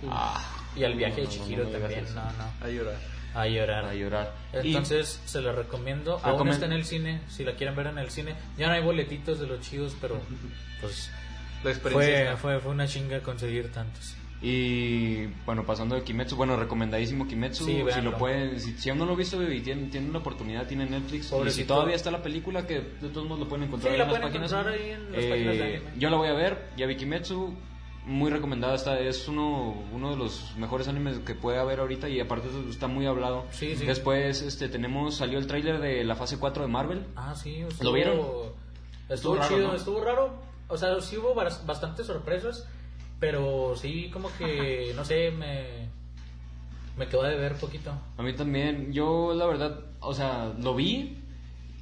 Ah, Y al viaje No, de no, no, Chihiro no también. No, no. A llorar. A llorar. a llorar. Y- Entonces se la recomiendo. Aún está en el cine, si la quieren ver en el cine. Ya no hay boletitos de los chidos, pero pues La experiencia. fue, fue, fue una chinga conseguir tantos. Y bueno, pasando de Kimetsu, bueno, recomendadísimo Kimetsu. Sí, si lo pueden, si, si aún no lo he visto y tienen, tienen la oportunidad, tienen Netflix. Y si todavía está la película, que de todos modos lo pueden encontrar Sí, ahí la en las pueden páginas. encontrar ahí en las Eh, páginas de anime. Yo la voy a ver, ya vi Kimetsu. Muy recomendada, está, es uno, uno de los mejores animes que puede haber ahorita y aparte está muy hablado. Sí, sí. Después este, tenemos, salió el tráiler de la fase 4 de Marvel. Ah, sí. Estuvo, ¿Lo vieron? Estuvo, Estuvo raro, chido, ¿no? estuvo raro. O sea, sí hubo bas- bastantes sorpresas, pero sí como que, no sé, me, me quedó de ver poquito. A mí también, yo la verdad, o sea, lo vi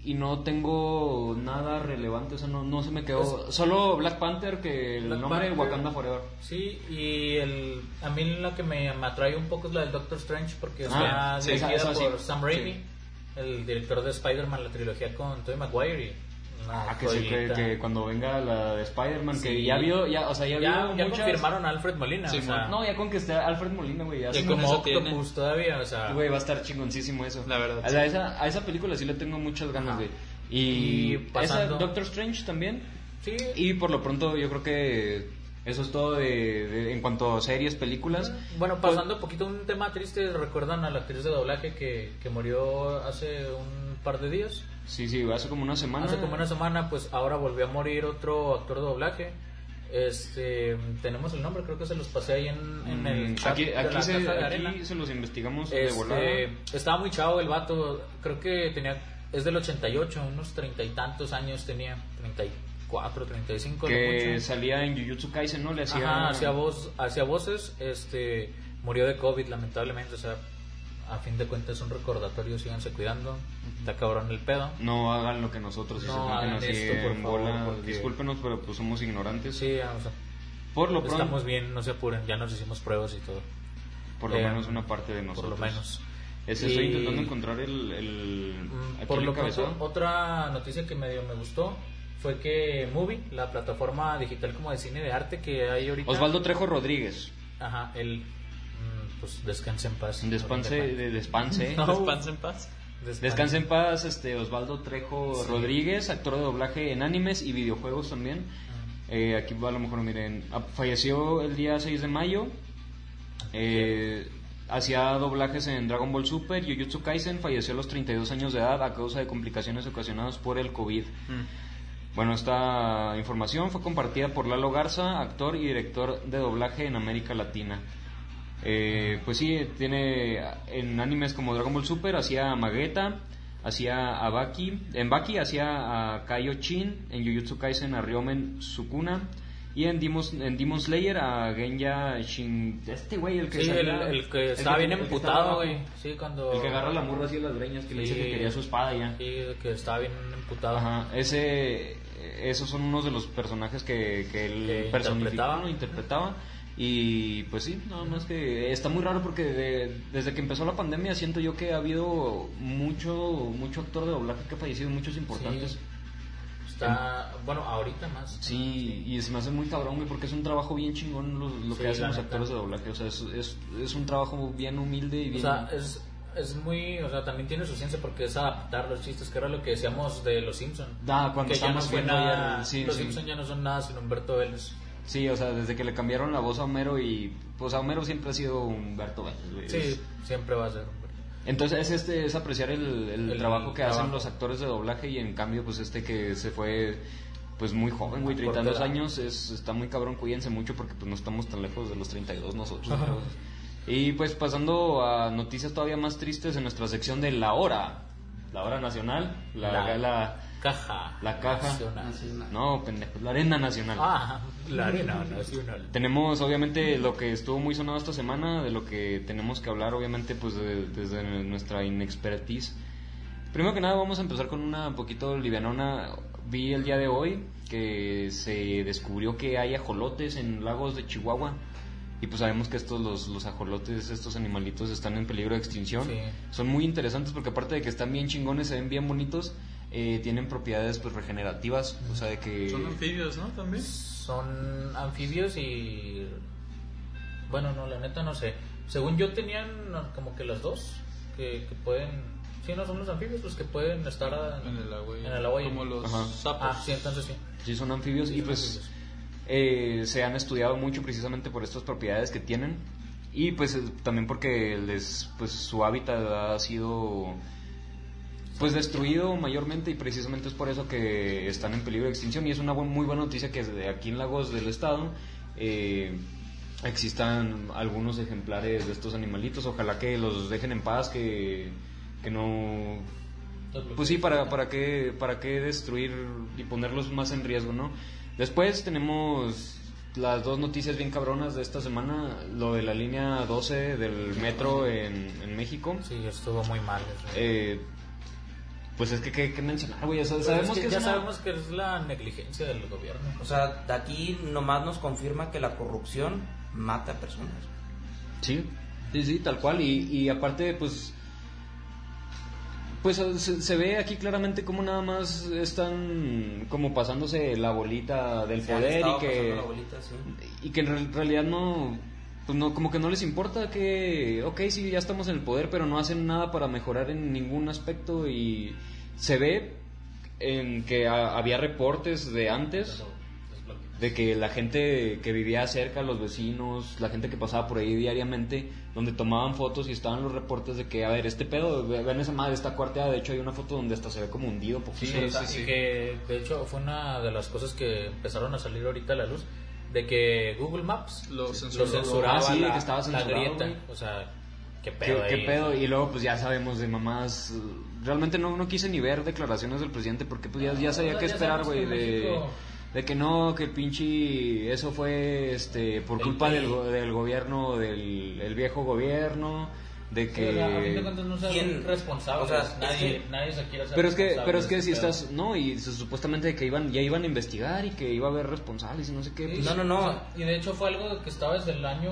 y no tengo nada relevante, o sea, no, no se me quedó. Solo Black Panther, que el Black nombre Panther. Wakanda Forever. Sí, y el, a mí la que me, me atrae un poco es la del Doctor Strange, porque Ah, está sí, dirigida esa- esa sí. por Sam Raimi, Sí. el director de Spider-Man, la trilogía con Tobey Maguire. Y Ah, que, sí, que, que cuando venga la de Spider-Man, que Sí. ya vio, ya, o sea, ya, ya, vio ya muchas- confirmaron a Alfred Molina. Sí, o sea, No, ya con que esté Alfred Molina, güey, ya y como Octopus tiene. todavía, o sea... Güey, va a estar chingoncísimo eso. La verdad, A, sí. esa, a esa película sí le tengo muchas ganas, güey. Y, Y pasando- esa Doctor Strange también. Sí, Y por lo pronto yo creo que eso es todo de, de- en cuanto a series, películas. Bueno, pasando un poquito un tema triste, recuerdan a la actriz de doblaje que, que murió hace un par de días. Sí, sí, hace como una semana. Hace como una semana, pues ahora volvió a morir otro actor de doblaje. Este, tenemos el nombre, creo que se los pasé ahí en, en el Mm, chat aquí, de aquí la se, caja de aquí arena. se los investigamos Este, de volada. estaba muy chavo el vato, creo que tenía, es del 88, unos treinta y tantos años tenía, 34, 35. lo Que mucho. salía en Jujutsu Kaisen, ¿no? Le hacía. Ajá, hacía, voz, hacía voces, este, murió de COVID lamentablemente, o sea, a fin de cuentas es un recordatorio, síganse cuidando, está cabrón el pedo. No hagan lo que nosotros y No se hagan así esto, por en favor, bola. porque- Discúlpenos, pero pues somos ignorantes. Sí, o sea, Por lo pronto, estamos bien, no se apuren, ya nos hicimos pruebas y todo. por lo Eh, menos una parte de nosotros. Por lo menos. Ese estoy Y- intentando encontrar el. el Mm, Por el lo pronto, otra noticia que medio me gustó fue que Movie, la plataforma digital como de cine de arte que hay ahorita... Osvaldo Trejo Rodríguez. Ajá, mm, pues descanse en paz. Despanse, de, despanse. No. En paz. Descanse. Descanse en paz, este Osvaldo Trejo Sí. Rodríguez, actor de doblaje en animes y videojuegos también. Eh, aquí a lo mejor, miren, ah, falleció el día 6 de mayo. Eh, hacía doblajes en Dragon Ball Super, Jujutsu Kaisen, falleció a los 32 años de edad a causa de complicaciones ocasionadas por el COVID. Bueno, esta información fue compartida por Lalo Garza, actor y director de doblaje en América Latina. Eh, pues sí, tiene en animes como Dragon Ball Super, hacía a Mageta, hacía a Baki, en Baki hacía a Kaio Chin, en Jujutsu Kaisen a Ryomen Sukuna, y en Demon, en Demon Slayer a Genya Shin... Este güey, el que Sí, el, salía- el que estaba bien el que emputado, güey. Sí, cuando... El que agarra la morra así las greñas, que le dice que quería su espada ya. Sí, que estaba bien emputado. Ajá, ese, esos son unos de los personajes que, que él personificaba, interpretaba. interpretaba. Y pues sí, nada más que está muy raro porque de- desde que empezó la pandemia siento yo que ha habido mucho mucho actor de doblaje que ha fallecido, muchos importantes. Sí. Está, bueno, ahorita más. Sí, y se me hace muy cabrón, güey, porque es un trabajo bien chingón lo, lo que hacen los actores de doblaje. O sea, es, es, es un trabajo bien humilde y O bien... sea, es, es muy, o sea, también tiene su ciencia porque es adaptar los chistes, que era lo que decíamos de los Simpson. Ah, cuando que ya no fue nada, sí, los sí. Simpson ya no son nada sin Humberto Vélez. Sí, o sea, desde que le cambiaron la voz a Homero y... Pues a Homero siempre ha sido Humberto Vélez. Sí, siempre va a ser. Entonces es este es apreciar el, el El trabajo que hacen los actores de doblaje y en cambio pues este que se fue pues muy joven, güey, Por 32 edad. años, es, está muy cabrón, cuídense mucho porque pues no estamos tan lejos de los 32 nosotros. y pues pasando a noticias todavía más tristes en nuestra sección de la hora, la hora nacional, la La- la, Caja. la caja, Nacional. Nacional. no, pendejo, la arena nacional. Ah, la arena nacional. Tenemos obviamente lo que estuvo muy sonado esta semana, de lo que tenemos que hablar obviamente pues de- desde nuestra inexpertise. Primero que nada vamos a empezar con una un poquito livianona. Vi el día de hoy que se descubrió que hay ajolotes en lagos de Chihuahua. Y pues sabemos que estos, los, los ajolotes, estos animalitos están en peligro de extinción. Sí. Son muy interesantes porque aparte de que están bien chingones, se ven bien bonitos, eh, tienen propiedades pues regenerativas. O sea, de que... Son anfibios, ¿no? También. Son anfibios y. Bueno, no, la neta no sé. Según yo tenían como que las dos que, que pueden. Sí, no son los anfibios los que pueden estar En el agua. y- En el agua y- Como los Ajá. sapos. Ah, sí, entonces sí. Sí, son anfibios y son pues anfibios. eh, se han estudiado mucho precisamente por estas propiedades que tienen y pues eh, también porque les pues su hábitat ha sido pues destruido mayormente y precisamente es por eso que están en peligro de extinción y es una muy buena noticia que desde aquí en Lagos del Estado eh, existan algunos ejemplares de estos animalitos ojalá que los dejen en paz que, que no pues sí, para, para, qué, para qué destruir y ponerlos más en riesgo, ¿no? Después tenemos las dos noticias bien cabronas de esta semana, lo de la línea 12 del metro en, en México. Sí, estuvo muy mal. Eh, pues es que, ¿qué, mencionar, güey? O sea, Pues sabemos es que, ya es una- sabemos que es la negligencia del gobierno. O sea, de aquí nomás nos confirma que la corrupción mata a personas. Sí, sí, sí, tal cual. Y, y aparte, pues. Pues se, se ve aquí claramente como nada más están como pasándose la bolita del poder y que, bolita, sí. y que en re- realidad no, pues no, como que no les importa que, ok, sí, ya estamos en el poder, pero no hacen nada para mejorar en ningún aspecto y se ve en que ha- había reportes de antes de que la gente que vivía cerca, los vecinos, la gente que pasaba por ahí diariamente, donde tomaban fotos y estaban los reportes de que, a ver, este pedo, ve- ven esa madre, está cuarteada, de hecho hay una foto donde hasta se ve como hundido. poquito. Sí, o sea, y que de hecho fue una de las cosas que empezaron a salir ahorita a la luz, de que Google Maps Lo lo censuró. censuraba Ah, sí, la, que estaba la grieta. güey. O sea, qué ¿Qué, pedo qué ahí. pedo? Y luego pues ya sabemos de mamás, realmente no, no quise ni ver declaraciones del presidente porque pues ya, ya sabía o sea, qué ya esperar, güey, de, de que no, que el pinche, eso fue este por culpa del, go- del gobierno, del el viejo gobierno, de Sí, o sea, a fin de que... cuentas no se ¿Quién? hacen responsables. O sea, es nadie, que- nadie se quiere hacer Pero es que, pero es de que si estás, no, y supuestamente que iban, ya iban a investigar y que iba a haber responsables y no sé qué. Sí, pues, No, no, no. o sea, y de hecho fue algo que estaba desde el año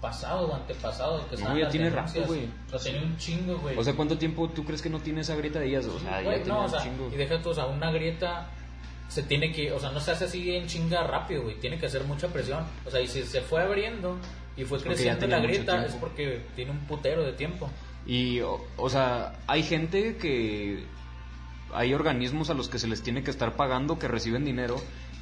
pasado o antepasado. Que No, ya tiene rato, güey. O sea, tenía un chingo, güey. O sea, ¿cuánto tiempo tú crees que no tiene esa grieta de ellas? O sea, Güey, ya no, tiene o un sea, chingo. y deja tú, o sea, una grieta se tiene que, o sea, no se hace así en chinga rápido, güey, tiene que hacer mucha presión. O sea, y si se fue abriendo y fue creciendo la grieta, es porque tiene un putero de tiempo. Y, o, o sea, hay gente que. Hay organismos a los que se les tiene que estar pagando que reciben dinero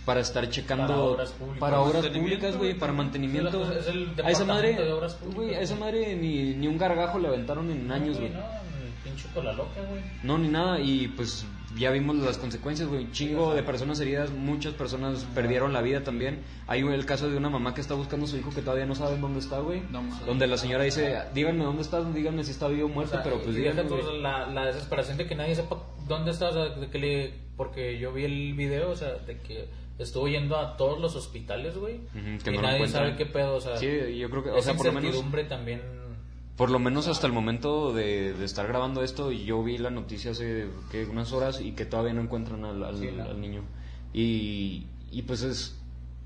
para estar checando. Para obras públicas. para obras públicas, güey, para mantenimiento. Sí, la cosa- es el a esa madre. departamento de obras públicas, Güey, a esa madre ni, ni un gargajo le aventaron en años, No, güey. No, el pinche con la loca, güey. No, ni nada, y pues ya vimos las consecuencias, güey. Un chingo de personas heridas, muchas personas perdieron la vida también. Hay el caso de una mamá que está buscando a su hijo que todavía no saben dónde está, güey. No donde la señora dice, díganme dónde está, díganme si está vivo o O muerto, sea, pero pues díganme. la, la desesperación de que nadie sepa dónde está, o sea, de que le, porque yo vi el video, o sea, de que estuvo yendo a todos los hospitales, güey, que y no nadie sabe qué pedo, o sea, Sí, yo creo que, o sea, por lo menos, también, por lo menos hasta el momento de, de estar grabando esto, yo vi la noticia hace ¿qué? unas horas y que todavía no encuentran al, al- Sí, ¿no? al niño. Y, y pues es,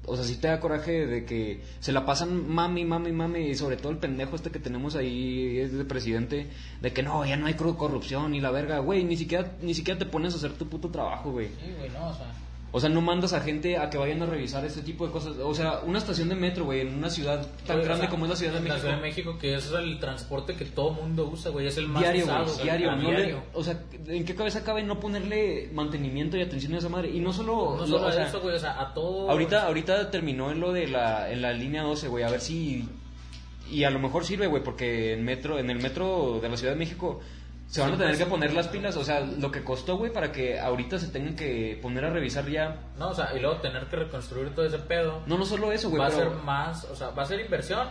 o sea, sí te da coraje de que se la pasan mami, mami, mami, y sobre todo el pendejo este que tenemos ahí es de presidente, de que no, ya no hay corrupción y la verga, güey, ni siquiera, ni siquiera te pones a hacer tu puto trabajo, güey. sí, güey, no, o sea, O sea, no mandas a gente a que vayan a revisar este tipo de cosas. O sea, una estación de metro, güey, en una ciudad tan o grande sea, como es la Ciudad de México. La Ciudad de México, que es el transporte que todo mundo usa, güey. Es el más Diario, usado. güey, diario. No le- diario. o sea, ¿en qué cabeza cabe no ponerle mantenimiento y atención a esa madre? Y no solo... No lo- solo o sea, eso, güey, o sea, a todo. Ahorita, ahorita terminó en lo de la, en la línea 12, güey, a ver si... Y a lo mejor sirve, güey, porque en, metro, en el metro de la Ciudad de México se van a tener que poner las pilas, o sea, lo que costó, güey, para que ahorita se tengan que poner a revisar ya... No, o sea, y luego tener que reconstruir todo ese pedo. No, no solo eso, güey, va a pero... ser más, o sea, va a ser inversión,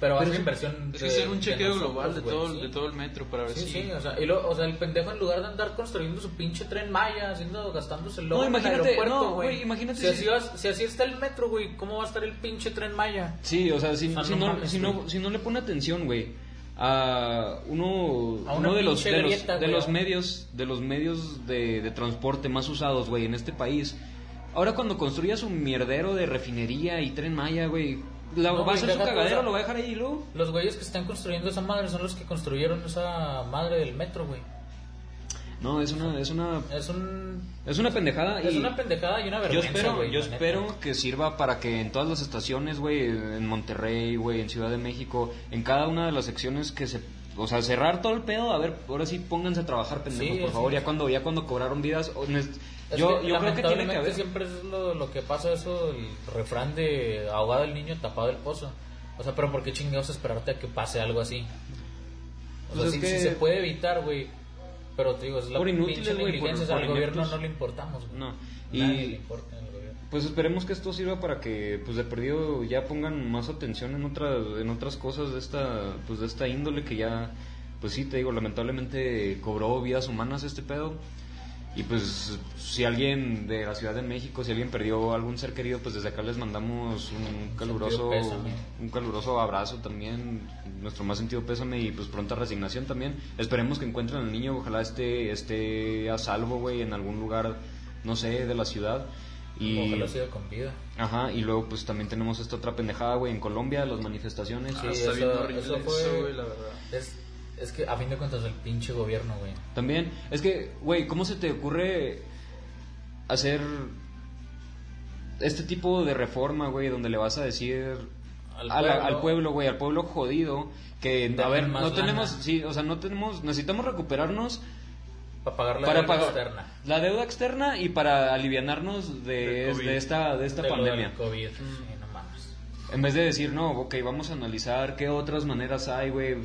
pero va Pero a ser es- inversión. Es que de- hacer un de chequeo nosotros, global de güey, todo, sí. de todo el metro para ver Sí, si... sí, o sea, y lo, o sea, el pendejo en lugar de andar construyendo su pinche tren Maya, haciendo, gastándose el No, logo en el imagínate, aeropuerto, no, güey. imagínate Si, si- así vas- si así está el metro, güey, ¿cómo va a estar el pinche tren Maya? Sí, o sea, si, O sea, si no no, mames, si, no, si no le pone atención, güey, a uno, A uno de los, de los, de un- medios, de los medios de, de transporte más usados, güey, en este país. Ahora cuando construya su mierdero de refinería y tren Maya, güey, la- No, va a hacer su cagadero, lo va a dejar ahí luego. Los güeyes que están construyendo esa madre son los que construyeron esa madre del metro, güey. No, es una, es una, Es un... es una pendejada Es y una pendejada y una yo vergüenza, espero, yo la neta. espero que sirva para que en todas las estaciones, güey, en Monterrey, güey, en Ciudad de México, en cada una de las secciones que se, o sea, cerrar todo el pedo, a ver, ahora sí pónganse a trabajar, pendejo, Sí, por sí. favor, ya cuando, ya cuando cobraron vidas, Es yo, que, yo creo que tiene que haber. siempre es lo, lo que pasa eso, el refrán de ahogado el niño, tapado el pozo. O sea, pero ¿por qué chingados esperarte a que pase algo así? O Pues sea, es si, que- si se puede evitar, güey. Pero te digo, es la Por inútiles, güey, por- al gobierno no le importamos, güey. No. Nadie Y- le importa gobierno. Pues esperemos que esto sirva para que, pues de perdido, ya pongan más atención en otras, en otras cosas de esta, pues de esta índole que ya, pues sí, te digo, lamentablemente cobró vidas humanas este pedo. Y pues si alguien de la Ciudad de México, si alguien perdió algún ser querido, pues desde acá les mandamos un caluroso, un caluroso abrazo también, nuestro más sentido pésame y pues pronta resignación también. Esperemos que encuentren al niño, ojalá esté, esté a salvo, güey, en algún lugar, no sé, de la ciudad. Y, Ojalá siga con vida. Ajá, y luego pues también tenemos esta otra pendejada, güey, en Colombia, las manifestaciones. Sí, Ah, está eso- bien horrible eso eso, fue- güey, la verdad. Es, es que a fin de cuentas el pinche gobierno, güey. También, es que, güey, ¿cómo se te ocurre hacer este tipo de reforma, güey, donde le vas a decir Al a la- pueblo. al pueblo, güey, al pueblo jodido, que, a ver, más no tenemos, sí, o sea, no tenemos, necesitamos recuperarnos Para pagar la para deuda pagar externa. la deuda externa y para alivianarnos de, esta, de esta de pandemia. COVID. Sí, no mames. En vez de decir, no, ok, vamos a analizar qué otras maneras hay, güey.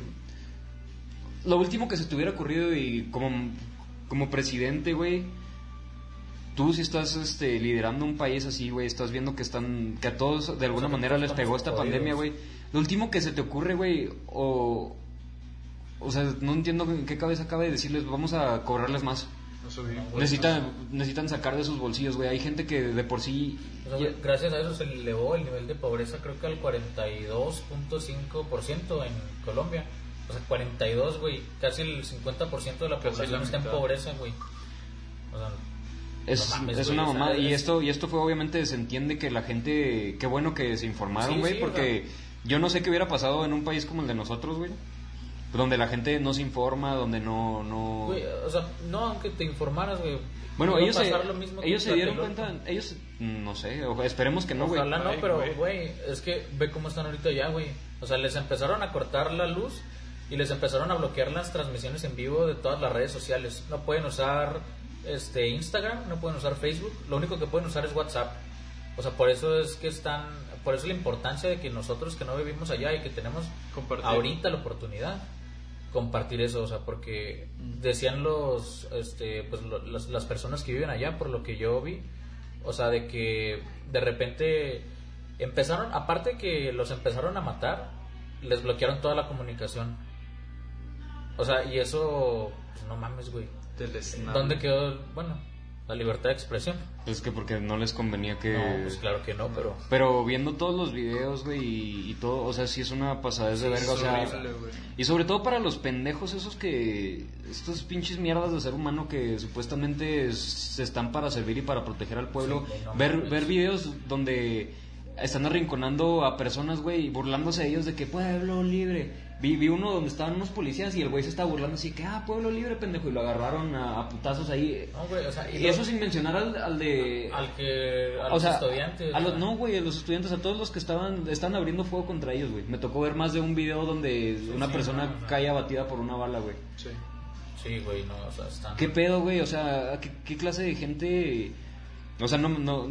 Lo último que se te hubiera ocurrido y como, como presidente, güey, tú si estás este, liderando un país así, güey, estás viendo que están, que a todos de alguna O sea, manera les pegó esta jodidos. pandemia, güey. Lo último que se te ocurre, güey, o... O sea, no entiendo en qué cabeza cabe decirles, vamos a cobrarles más. No. Necesitan, necesitan sacar de sus bolsillos, güey. Hay gente que de por sí... O sea, güey, gracias a eso se elevó el nivel de pobreza creo que al 42.5% en Colombia. O sea, 42, güey. Casi el 50% de la Casi población la está en pobreza, güey. O sea, Es, No mames, es güey, una o sea, mamada. Y es- esto, y esto fue obviamente, se entiende que la gente, qué bueno que se informaron, Sí, güey, sí, porque yo no sé qué hubiera pasado en un país como el de nosotros, güey. Donde la gente no se informa, donde no... no... güey, o sea, no, aunque te informaras, güey. bueno, ellos se, ellos se dieron cuenta, ellos, no sé, o- esperemos que no, güey. Ojalá no, pero, güey, es que ve cómo están ahorita ya, güey. O sea, les empezaron a cortar la luz y les empezaron a bloquear las transmisiones en vivo de todas las redes sociales. No pueden usar este Instagram, no pueden usar Facebook, lo único que pueden usar es WhatsApp. O sea, por eso es que están, por eso la importancia de que nosotros que no vivimos allá y que tenemos Compartir. ahorita la oportunidad compartir eso, o sea, porque decían los, este, pues lo- las, las personas que viven allá, por lo que yo vi, o sea, de que de repente empezaron, aparte que los empezaron a matar, les bloquearon toda la comunicación. O sea, y eso, pues no mames, güey. ¿Dónde quedó, bueno, la libertad de expresión? Es que porque no les convenía que... No, pues claro que no, pero... Pero viendo todos los videos, güey, y, y todo, o sea, sí es una pasadez de verga, o sea... horrible. Y sobre todo para los pendejos esos que... Estos pinches mierdas de ser humano que supuestamente es- están para servir y para proteger al pueblo. Sí, güey, no ver, ver videos donde están arrinconando a personas, güey, y burlándose de ellos de que pueblo libre. Vi, vi uno donde estaban unos policías y el güey se estaba burlando así que, ah, pueblo libre, pendejo, y lo agarraron a, a putazos ahí. No, güey, o sea, Y, y eso sin mencionar al, al de... Al que. A o los sea, estudiantes. a los, no, güey, a los estudiantes, a todos los que estaban, están abriendo fuego contra ellos, güey. Me tocó ver más de un video donde una sí, persona no, cae abatida por una bala, güey. Sí. Sí, güey, no, o sea, están. ¿Qué pedo, güey? O sea, ¿qué, qué clase de gente...? O sea, no, no,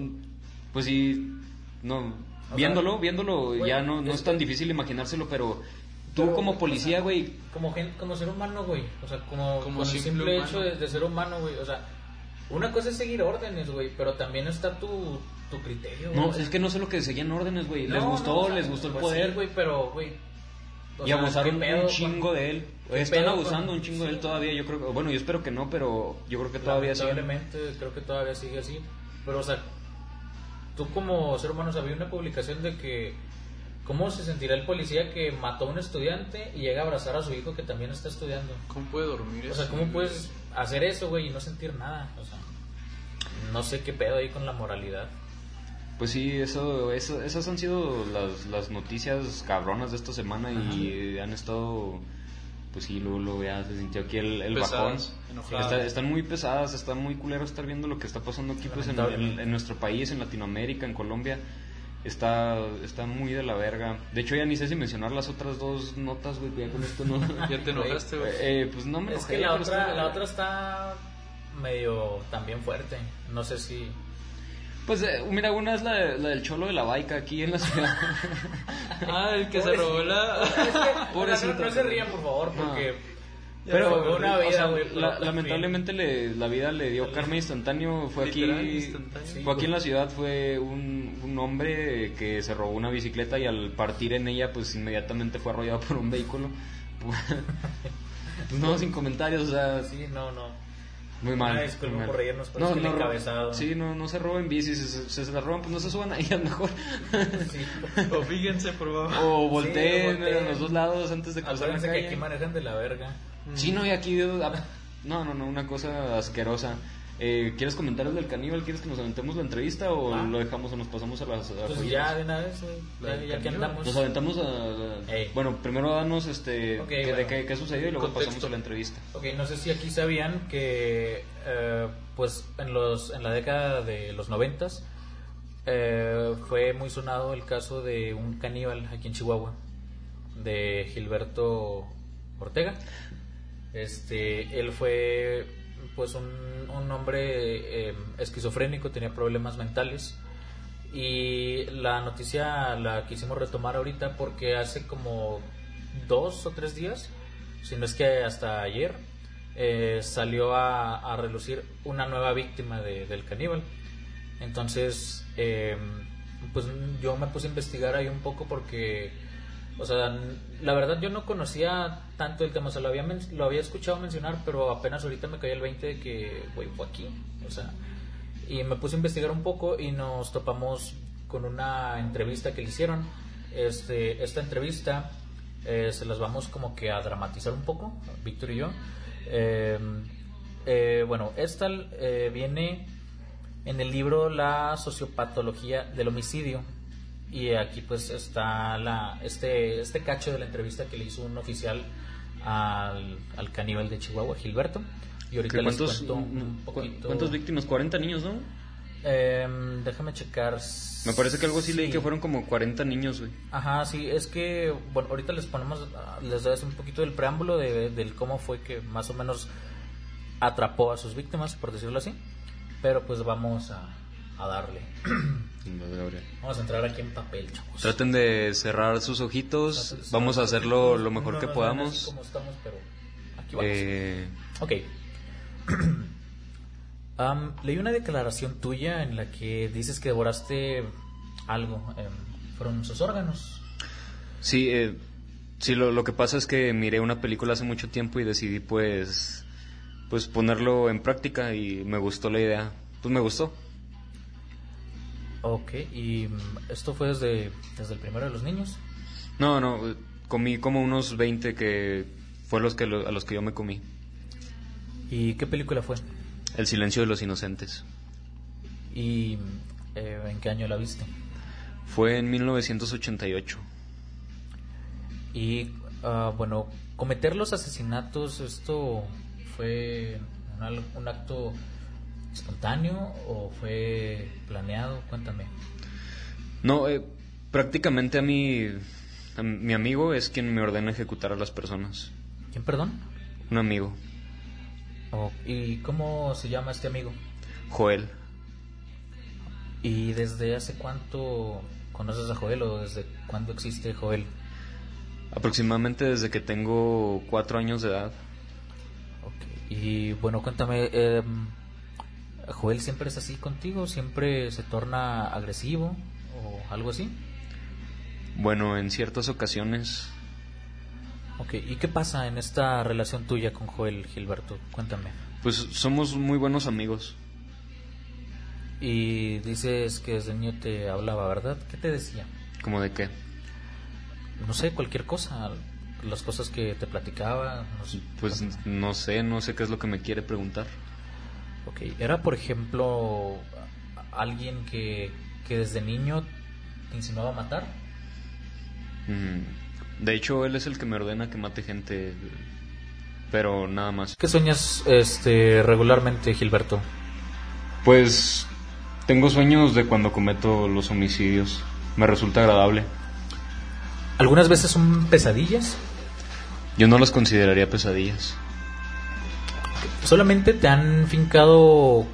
pues sí, no, O viéndolo, sea, viéndolo ya no, no es es tan difícil imaginárselo, pero tú Pero, como policía, güey, Como, gen- como ser humano, güey. O sea, como, Como con el simple humano. hecho de, de ser humano, güey. O sea, una cosa es seguir órdenes, güey. Pero también está tu, tu criterio, güey. no, es que no sé lo que seguían órdenes, güey. Les no, gustó, no, o sea, les gustó el pues poder. Sí, güey, pero, güey. y sea, abusaron ¿qué pedo un con- chingo de él. Están abusando con- un chingo de él sí, todavía, yo creo que, bueno, yo espero que no, pero yo creo que todavía sí. Lamentablemente, creo que todavía sigue así. Pero, o sea, tú como ser humano, o sea, una publicación de que. ¿Cómo se sentirá el policía que mató a un estudiante y llega a abrazar a su hijo que también está estudiando? ¿Cómo puede dormir O sea, ¿cómo puedes hacer eso, güey, y no sentir nada? O sea, no sé qué pedo ahí con la moralidad. Pues sí, eso, eso, esas han sido las, las noticias cabronas de esta semana y han estado, pues sí, luego, luego ya se sintió aquí el, el bajón. Pesadas, enojadas. Está- están muy pesadas, está muy culero estar viendo lo que está pasando aquí pues, en, en- Lamentablemente. en nuestro país, en Latinoamérica, en Colombia. Está, está muy de la verga. De hecho, ya ni sé si mencionar las otras dos notas, güey, ya con esto no... Ya te enojaste, güey. Eh, pues no me Es enojé, que la otra, está- la otra está medio también fuerte. No sé si... Pues eh, mira, una es la, de- la del cholo de la baica aquí en la ciudad. Ah, el que se robó la... No se rían, por favor, porque... Pero una o vida, sea, güey, pero la- lamentablemente le- la vida le dio karma instantáneo. Fue aquí, instantáneo. Sí, fue aquí en la ciudad fue un, un hombre que se robó una bicicleta y al partir en ella, pues inmediatamente fue arrollado por un vehículo. Pues no, sin comentarios, o sea, Sí, no, no. muy mal. Muy mal. por reírnos, pero es que el ro- encabezado. Sí, no, no se roben bicis, si se, se, la roban, pues no se suban a ellas mejor. Sí. O fíjense, por favor. o volteen, volteen. a los dos lados antes de cruzar la Acuérdense que calle. aquí manejan de la verga. Sí, no, y aquí... No, no, no, una cosa asquerosa. Eh, ¿Quieres comentar el del caníbal? ¿Quieres que nos aventemos la entrevista o Ah. lo dejamos o nos pasamos a las... a Pues ya de una vez. La Ya, del ya que caníbal. andamos. Nos aventamos a... Bueno, primero danos este... Qué- bueno. de qué, qué sucedió y luego Contexto. pasamos a la entrevista. Ok, no sé si aquí sabían que, eh, pues, en, los, en la década de los noventas eh, fue muy sonado el caso de un caníbal aquí en Chihuahua, de Gilberto Ortega. Este, él fue, pues, un, un hombre eh, esquizofrénico, tenía problemas mentales. Y la noticia la quisimos retomar ahorita porque hace como dos o tres días, si no es que hasta ayer, eh, salió a, a relucir una nueva víctima de- del caníbal. Entonces, eh, pues yo me puse a investigar ahí un poco porque, o sea, la verdad yo no conocía tanto el tema, o sea, lo había, lo había escuchado mencionar, pero apenas ahorita me cayó el 20 de que, güey, fue aquí, o sea, y me puse a investigar un poco y nos topamos con una entrevista que le hicieron. Este, esta entrevista eh, se las vamos como que a dramatizar un poco, Víctor y yo. Eh, eh, bueno, esta eh, viene en el libro La sociopatología del homicidio. Y aquí pues está la, este, este cacho de la entrevista que le hizo un oficial al, al caníbal de Chihuahua, Gilberto. Y ahorita ¿Qué les ¿Cuántos, cuento un poquito. ¿Cuántas víctimas? 40 niños, ¿no? Em, déjame checar. Me parece que algo así leí Sí. que fueron como 40 niños, güey. Ajá, sí, es que, bueno, ahorita les ponemos, les doy un poquito del preámbulo de, del cómo fue que más o menos atrapó a sus víctimas, por decirlo así. Pero pues vamos a, a darle. Vamos a entrar aquí en papel, chavos. Traten de cerrar sus ojitos. Vamos a hacerlo lo mejor No que podamos. como estamos, pero aquí vamos. Eh, Ok. Am, leí una declaración tuya en la que dices que devoraste algo. em, fueron sus órganos. Sí, eh, sí lo, lo que pasa es que miré una película hace mucho tiempo y decidí pues pues ponerlo en práctica y me gustó la idea. Pues me gustó. Ok, y mm, esto fue desde, desde el primero de los niños. No, no, comí como unos 20 que fue los que lo- a los que yo me comí. ¿Y qué película fue? El silencio de los inocentes. ¿Y eh, en qué año la viste? Fue en 1988. Y ah, bueno, cometer los asesinatos, ¿esto fue un, un acto espontáneo o fue planeado? Cuéntame. No, eh, prácticamente a mí, a mi amigo es quien me ordena ejecutar a las personas. ¿Quién, perdón? Un amigo, Oh, ¿Y cómo se llama este amigo? Joel. ¿Y desde hace cuánto conoces a Joel o desde cuándo existe Joel? Aproximadamente desde que tengo cuatro años de edad. Y bueno, cuéntame, em, ¿Joel siempre es así contigo? ¿Siempre se torna agresivo o algo así? Bueno, en ciertas ocasiones, Ok, ¿y qué pasa en esta relación tuya con Joel, Gilberto? Cuéntame. pues somos muy buenos amigos. Y dices que desde niño te hablaba, ¿verdad? ¿Qué te decía? ¿Como de qué? No sé, cualquier cosa, las cosas que te platicaba. No sé. Pues no sé, no sé qué es lo que me quiere preguntar. Ok, ¿era por ejemplo alguien que, que desde niño te insinuaba matar? Mm, De hecho, él es el que me ordena que mate gente, pero nada más. ¿Qué sueñas este, regularmente, Gilberto? Pues tengo sueños de cuando cometo los homicidios. Me resulta agradable. ¿Algunas veces son pesadillas? Yo no los consideraría pesadillas. Solamente te han fincado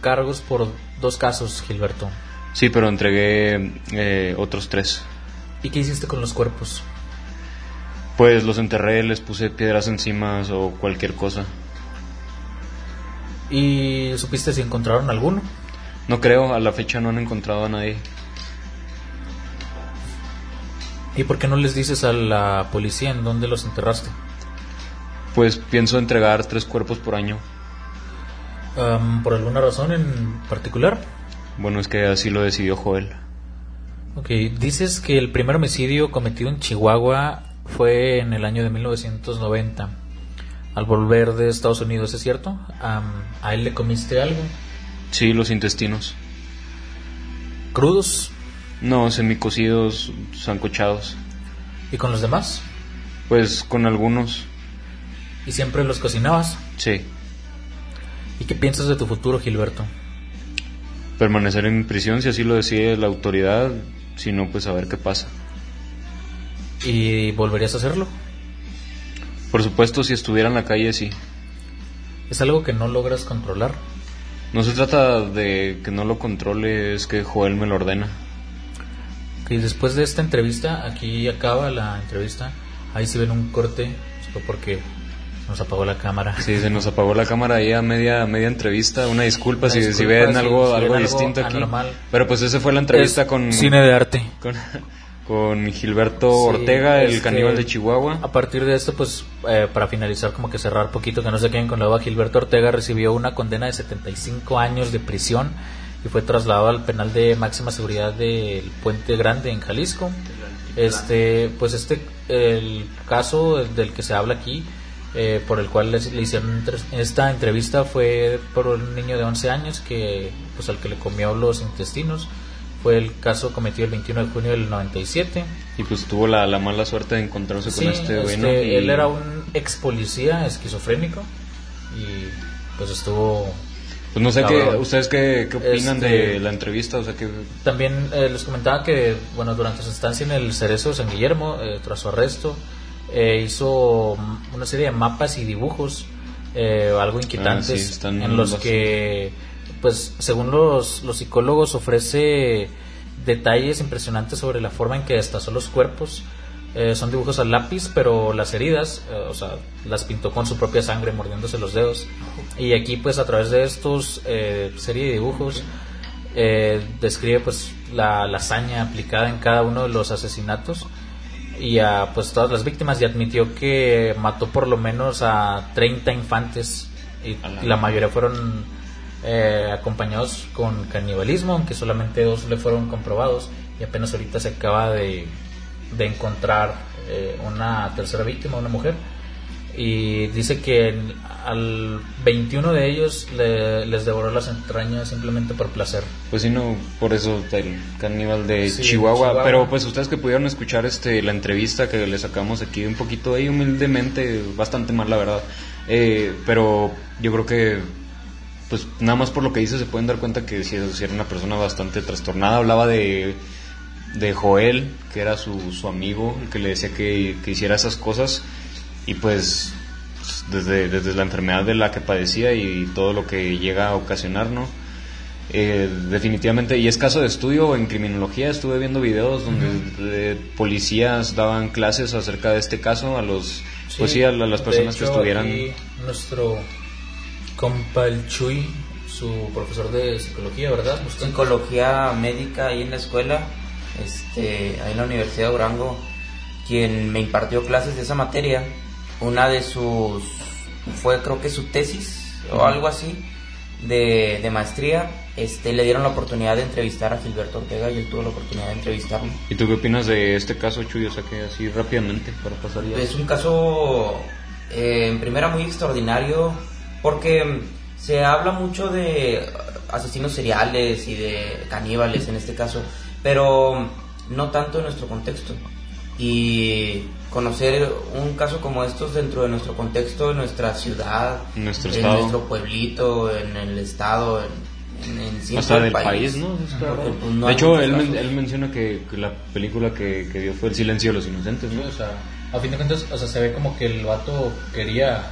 cargos por dos casos, Gilberto. Sí, pero entregué eh, otros tres. ¿Y qué hiciste con los cuerpos? Pues los enterré, les puse piedras encima o cualquier cosa. ¿Y supiste si encontraron alguno? No creo, a la fecha no han encontrado a nadie. ¿Y por qué no les dices a la policía en dónde los enterraste? Pues pienso entregar tres cuerpos por año. ¿Por alguna razón en particular? Bueno, es que así lo decidió Joel. Ok, dices que el primer homicidio cometido en Chihuahua fue en el año de 1990. Al volver de Estados Unidos, ¿es cierto? ¿A él le comiste algo? Sí, los intestinos. ¿Crudos? No, semicocidos, sancochados. ¿Y con los demás? Pues con algunos, ¿Y siempre los cocinabas? sí. ¿Y qué piensas de tu futuro, Gilberto? Permanecer en prisión si así lo decide la autoridad, si no, pues a ver qué pasa. ¿Y volverías a hacerlo? Por supuesto, si estuviera en la calle, sí. ¿Es algo que no logras controlar? No se trata de que no lo controle, es que Joel me lo ordena. Y después de esta entrevista, aquí acaba la entrevista. Ahí si ven un corte, porque se nos apagó la cámara. Sí, se nos apagó la cámara ahí a media, media entrevista. Una disculpa, Una si, disculpa si ven si- algo, si ven algo algo distinto aquí. anormal. Pero pues esa fue la entrevista Es con, Cine de arte. con, con Gilberto Sí, Ortega, el este, caníbal de Chihuahua. A partir de esto, pues eh, para finalizar, como que cerrar poquito, que no se queden con la duda, Gilberto Ortega recibió una condena de 75 años de prisión y fue trasladado al penal de máxima seguridad del Puente Grande en Jalisco. Este, pues este, el caso del que se habla aquí, eh, por el cual les- le hicieron esta entrevista fue por un niño de 11 años que, pues al que le comió los intestinos. Fue el caso cometido el 21 de junio del 97. Y pues tuvo la, la mala suerte de encontrarse Sí, con este güey, ¿no? este, Y- él era un ex policía esquizofrénico y pues estuvo Pues no sé qué, ustedes qué, qué opinan Este- de la entrevista, o sea que también eh, les comentaba que bueno durante su estancia en el Cerezo de San Guillermo eh, tras su arresto eh, hizo una serie de mapas y dibujos eh, algo inquietantes Ah, sí, están en los que pues según los, los psicólogos ofrece detalles impresionantes sobre la forma en que destazó los cuerpos. Eh, son dibujos al lápiz, pero las heridas, eh, o sea, las pintó con su propia sangre, mordiéndose los dedos. Y aquí, pues, a través de estos eh, serie de dibujos, eh, describe, pues, la, la hazaña aplicada en cada uno de los asesinatos y a, pues, todas las víctimas y admitió que mató por lo menos a 30 infantes y la mayoría fueron eh, acompañados con canibalismo, aunque solamente dos le fueron comprobados y apenas ahorita se acaba de, de encontrar eh, una tercera víctima, una mujer. Y dice que al 21 de ellos le- les devoró las entrañas simplemente por placer. Pues sí, no, por eso el caníbal de Sí, Chihuahua. Chihuahua. Pero pues ustedes que pudieron escuchar este la entrevista que le sacamos aquí un poquito ahí humildemente, bastante mal la verdad. Eh, pero yo creo que pues nada más por lo que dice se pueden dar cuenta que sí era una persona bastante trastornada. Hablaba de, de Joel, que era su, su amigo, el que le decía que, que hiciera esas cosas. Y pues desde, desde la enfermedad de la que padecía y todo lo que llega a ocasionar, ¿no? Eh, definitivamente, y es caso de estudio en criminología, estuve viendo videos donde eh, policías daban clases acerca de este caso a los, pues sí, a, la- las personas que estuvieran... aquí nuestro compa el Chuy, su profesor de psicología, ¿verdad? Usted- psicología médica ahí en la escuela, este, ahí en la Universidad de Durango, quien me impartió clases de esa materia. Una de sus, fue creo que su tesis o algo así, de, de maestría, este, le dieron la oportunidad de entrevistar a Gilberto Ortega y él tuvo la oportunidad de entrevistarlo. ¿Y tú qué opinas de este caso, Chuy? O sea, que así rápidamente para pasar ya. Es un caso eh, en primera muy extraordinario porque se habla mucho de asesinos seriales y de caníbales en este caso, pero no tanto en nuestro contexto. Y conocer un caso como estos dentro de nuestro contexto, en nuestra ciudad, En nuestro en estado. nuestro pueblito, en el estado, en, en, Hasta del país, ¿no? Porque, pues, no de hecho, él, men- él menciona que, que la película que, que dio fue El silencio de los inocentes, ¿no? O sea, a fin de cuentas, o sea, se ve como que el vato quería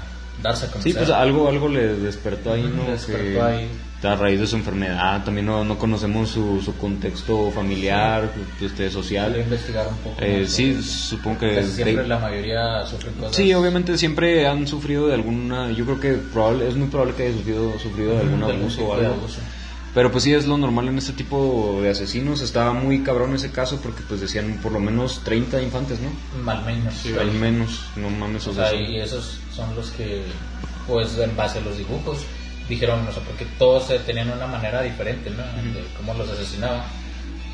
darse a conocer. Sí, pues algo, algo le despertó ahí, ¿no? despertó Que ahí. A raíz de su enfermedad, también no, no conocemos su, su contexto familiar, este, Quiero social. investigar un poco. Eh, más sí, sobre- supongo que... Casi siempre de- la mayoría sufren cosas. Sí, obviamente siempre han sufrido de alguna... Yo creo que probable, es muy probable que haya sufrido, sufrido de algún de abuso o de algo. abuso. Pero pues sí, es lo normal en este tipo de asesinos. Estaba muy cabrón ese caso porque pues decían por lo menos 30 infantes, ¿no? Al menos. Al menos, no mames, o O sea, y esos son los que, pues en base a los dibujos, dijeron, o sea, porque todos tenían una manera diferente, ¿no? De cómo los asesinaban.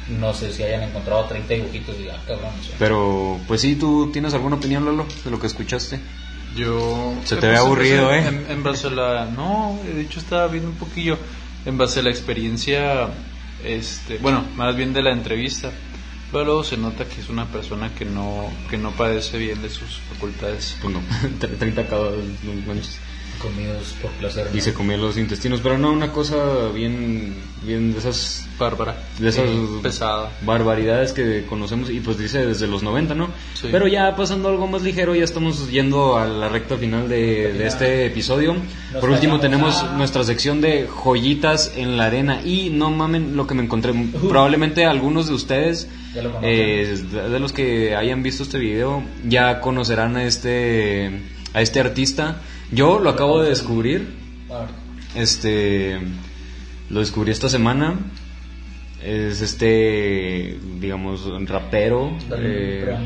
No sé si hayan encontrado 30 dibujitos y, ah, cabrón, o sea, Pero pues sí, ¿tú tienes alguna opinión, Lolo, de lo que escuchaste? Yo. Se te ve aburrido, ¿eh? En, en base a la. No, de hecho estaba viendo un poquillo. En base a la experiencia. Este, bueno, más bien de la entrevista. Pero luego se nota que es una persona que no, que no padece bien de sus facultades. Pues no, 30 cada no manches. Comidos por placer. ¿no? Y se comía los intestinos, pero no, una cosa bien, bien de esas, Bárbara. de esas Pesada. barbaridades que conocemos y pues dice desde los 90, ¿no? Sí. Pero ya pasando algo más ligero, ya estamos yendo a la recta final de, de este episodio. Nos Por último tenemos nuestra sección de joyitas en la arena y no mamen lo que me encontré. Probablemente algunos de ustedes, lo eh, de de los que hayan visto este video, ya conocerán a este, a este artista. Yo lo acabo de descubrir. Este lo descubrí esta semana. Es este, digamos, rapero. eh,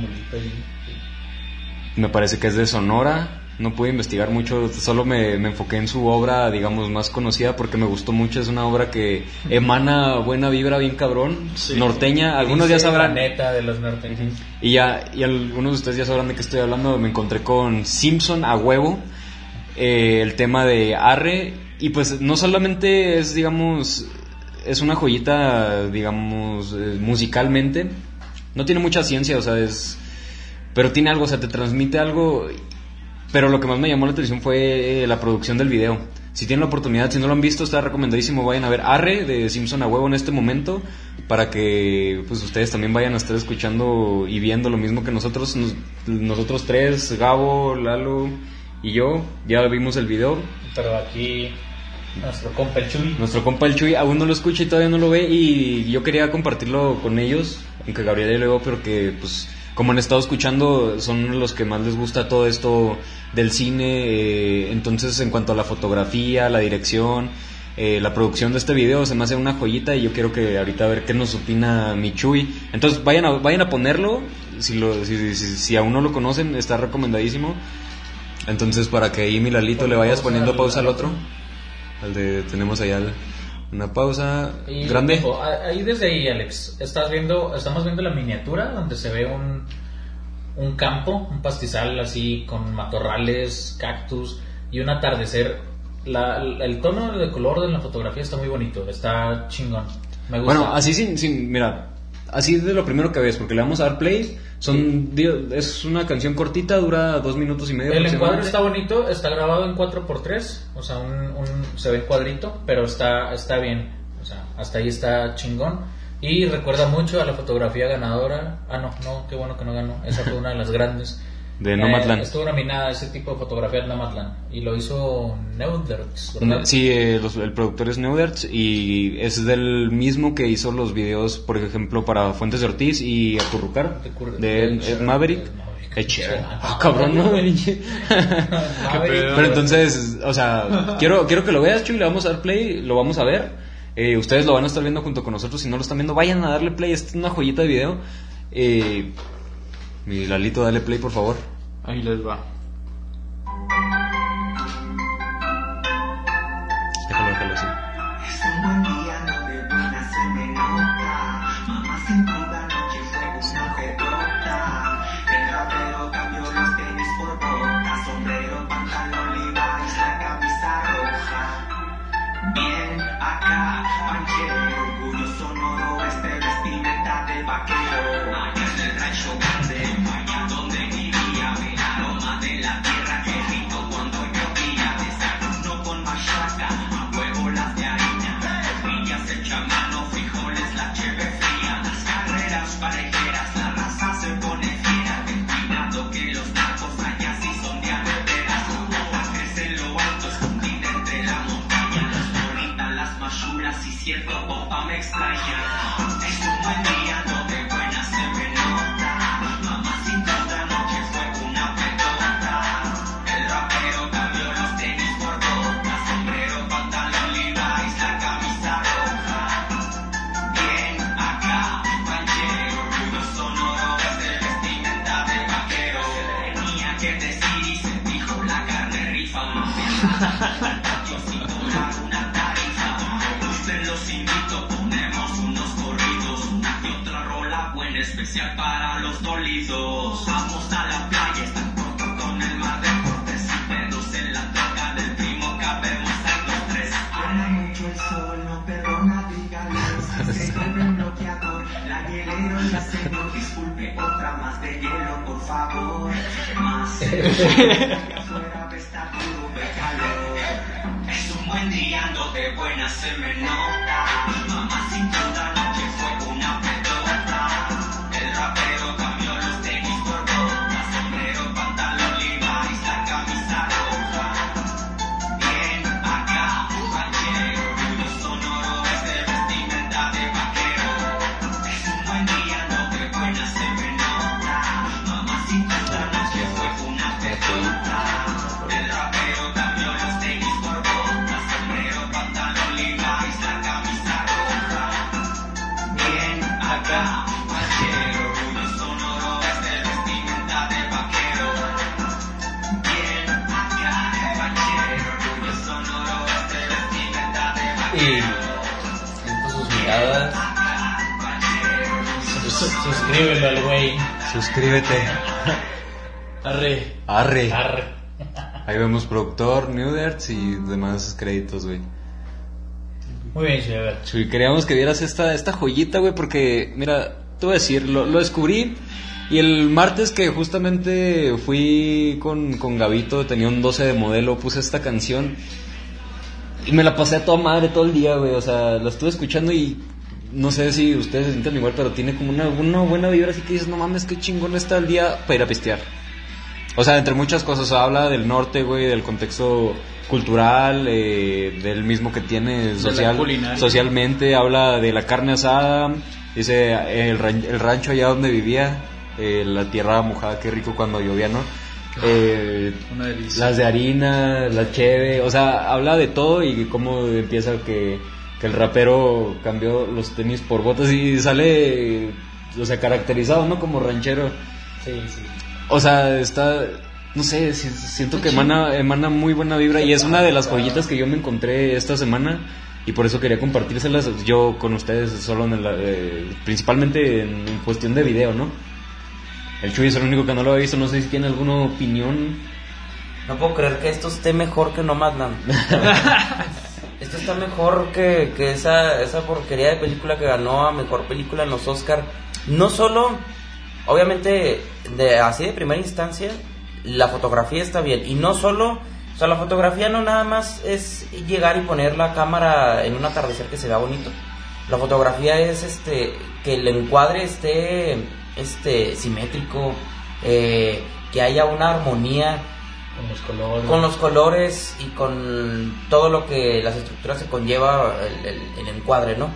me parece que es de Sonora. No pude investigar mucho, solo me, me enfoqué en su obra, digamos, más conocida porque me gustó mucho. Es una obra que emana buena vibra, bien cabrón. Norteña, algunos ya sabrán. La neta de los norteños. Y ya, y algunos de ustedes ya sabrán de qué estoy hablando. Me encontré con Simpson a huevo. Eh, el tema de Arre. Y pues no solamente es, digamos, es una joyita, digamos, eh, musicalmente. No tiene mucha ciencia, o sea, es. Pero tiene algo, o sea, te transmite algo. Pero lo que más me llamó la atención fue eh, la producción del video. Si tienen la oportunidad, si no lo han visto, está recomendadísimo. Vayan a ver Arre de Simpson a huevo en este momento. Para que pues ustedes también vayan a estar escuchando y viendo lo mismo que nosotros. Nos- nosotros tres, Gabo, Lalo y yo, ya vimos el video. Pero aquí, nuestro compa el Chuy. Nuestro compa el Chuy aún no lo escucha y todavía no lo ve y yo quería compartirlo con ellos, aunque Gabriel ya lo veo, pero que pues como han estado escuchando son los que más les gusta todo esto del cine, eh, entonces en cuanto a la fotografía, la dirección, eh, la producción de este video se me hace una joyita y yo quiero que ahorita a ver qué nos opina mi Chuy. Entonces vayan a, vayan a ponerlo, si, lo, si, si- si aún no lo conocen está recomendadísimo. Entonces para que ahí mi Lalito le vayas poniendo pausa al otro. Al de, tenemos allá el- una pausa Y, grande. ojo, a- ahí desde ahí, Alex, estás viendo, estamos viendo la miniatura donde se ve un, un campo, un pastizal así con matorrales, cactus y un atardecer. La- el tono de color de la fotografía está muy bonito, está chingón. Me gusta. Bueno, así sin, sin, mira, así de lo primero que ves, porque le vamos a dar play, son, di- es una canción cortita, dura dos minutos y medio. El encuadre está bonito, está grabado en 4x3, o sea, un, un- se ve cuadrito, pero está, está bien, o sea, hasta ahí está chingón. Y recuerda mucho a la fotografía ganadora. Ah, no, no, qué bueno que no ganó. Esa fue una de las grandes. De Nomadland. Eh, estuvo nominada ese tipo de fotografía en Nomadland. Y lo hizo Neudertz, ¿verdad? Sí, eh, los- el productor es Neudertz y es del mismo que hizo los videos, por ejemplo, para Fuentes de Ortiz y Acurrucar, De Cur- de de. Maverick. Ed Maverick. Sheeran. Ah, Ah, cabrón, ¿no? Pero entonces, o sea, quiero, quiero que lo veas, Chuy, le vamos a dar play, lo vamos a ver. Eh, ustedes lo van a estar viendo junto con nosotros. Si no lo están viendo, vayan a darle play. Esta es una joyita de video. Eh, mi Lalito, dale play, por favor. Ahí les va. Popa me extraña. Es un buen día, no de buena se me. Mamá sin duda noche fue una pedota. El rapero cambió los tenis por botas, sombrero, pantalón, Levi's, la camisa roja. Bien, acá, panchero, orgullo sonoro, es de vestimenta de vaquero. Tenía que decir y se dijo, la carne rifa, para los dolidos. Vamos a la playa, están pronto con el mar de cortes y pedos en la troca del primo, cabemos a los tres. Habla mucho el sol, no perdona, dígale, si se vuelve un bloqueador, la hielero y la señor, disculpe, otra más de hielo, por favor, más. Allá afuera está duro de calor. Es un buen día, ando de buena, se me. Suscríbelo al güey. Suscríbete. Arre. Arre. Arre. Ahí vemos productor, Neudertz y demás créditos, güey. Muy bien, ver. Chuy, queríamos que vieras esta, esta joyita, güey, porque, mira, te voy a decir, lo, lo descubrí y el martes que justamente fui con, con Gavito, tenía un 12 de modelo, puse esta canción y me la pasé a toda madre todo el día, güey, o sea, la estuve escuchando y no sé si ustedes se sienten igual, pero tiene como una, una buena vibra, así que dices, no mames, qué chingón está el día para ir a pistear. O sea, entre muchas cosas, habla del norte, güey, del contexto cultural, eh, del mismo que tiene social, socialmente, habla de la carne asada, dice el, el rancho allá donde vivía, eh, la tierra mojada, qué rico cuando llovía, ¿no? Eh, Una delicia. las de harina, la cheve, o sea, habla de todo y cómo empieza que, que el rapero cambió los tenis por botas y sale, o sea, caracterizado, ¿no? Como ranchero. Sí, sí. O sea, está, no sé, si- siento que emana, emana muy buena vibra y es una de las joyitas que yo me encontré esta semana y por eso quería compartírselas yo con ustedes solo en la, eh, principalmente en, en cuestión de video, ¿no? El Chuy es el único que no lo ha visto, no sé si tiene alguna opinión. No puedo creer que esto esté mejor que Nomadland. esto está mejor que, que esa, esa porquería de película que ganó a mejor película en los Oscar. No solo, obviamente, así de primera instancia, la fotografía está bien. Y no solo, o sea, la fotografía no nada más es llegar y poner la cámara en un atardecer que se vea bonito. La fotografía es este que el encuadre esté este simétrico, eh, que haya una armonía Con los colores. con los colores y con todo lo que las estructuras se conlleva el, el- el encuadre, ¿no?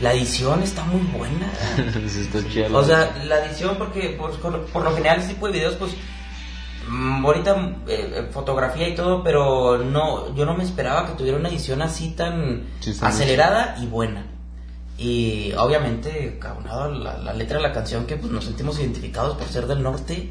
La edición está muy buena. Está chido. O sea, la edición, porque por, por lo general este tipo de videos, pues, mm, ahorita eh, fotografía y todo, pero no, yo no me esperaba que tuviera una edición así tan Sí, acelerada y buena. Y obviamente, cabrón, la, la letra de la canción que pues nos sentimos identificados por ser del norte.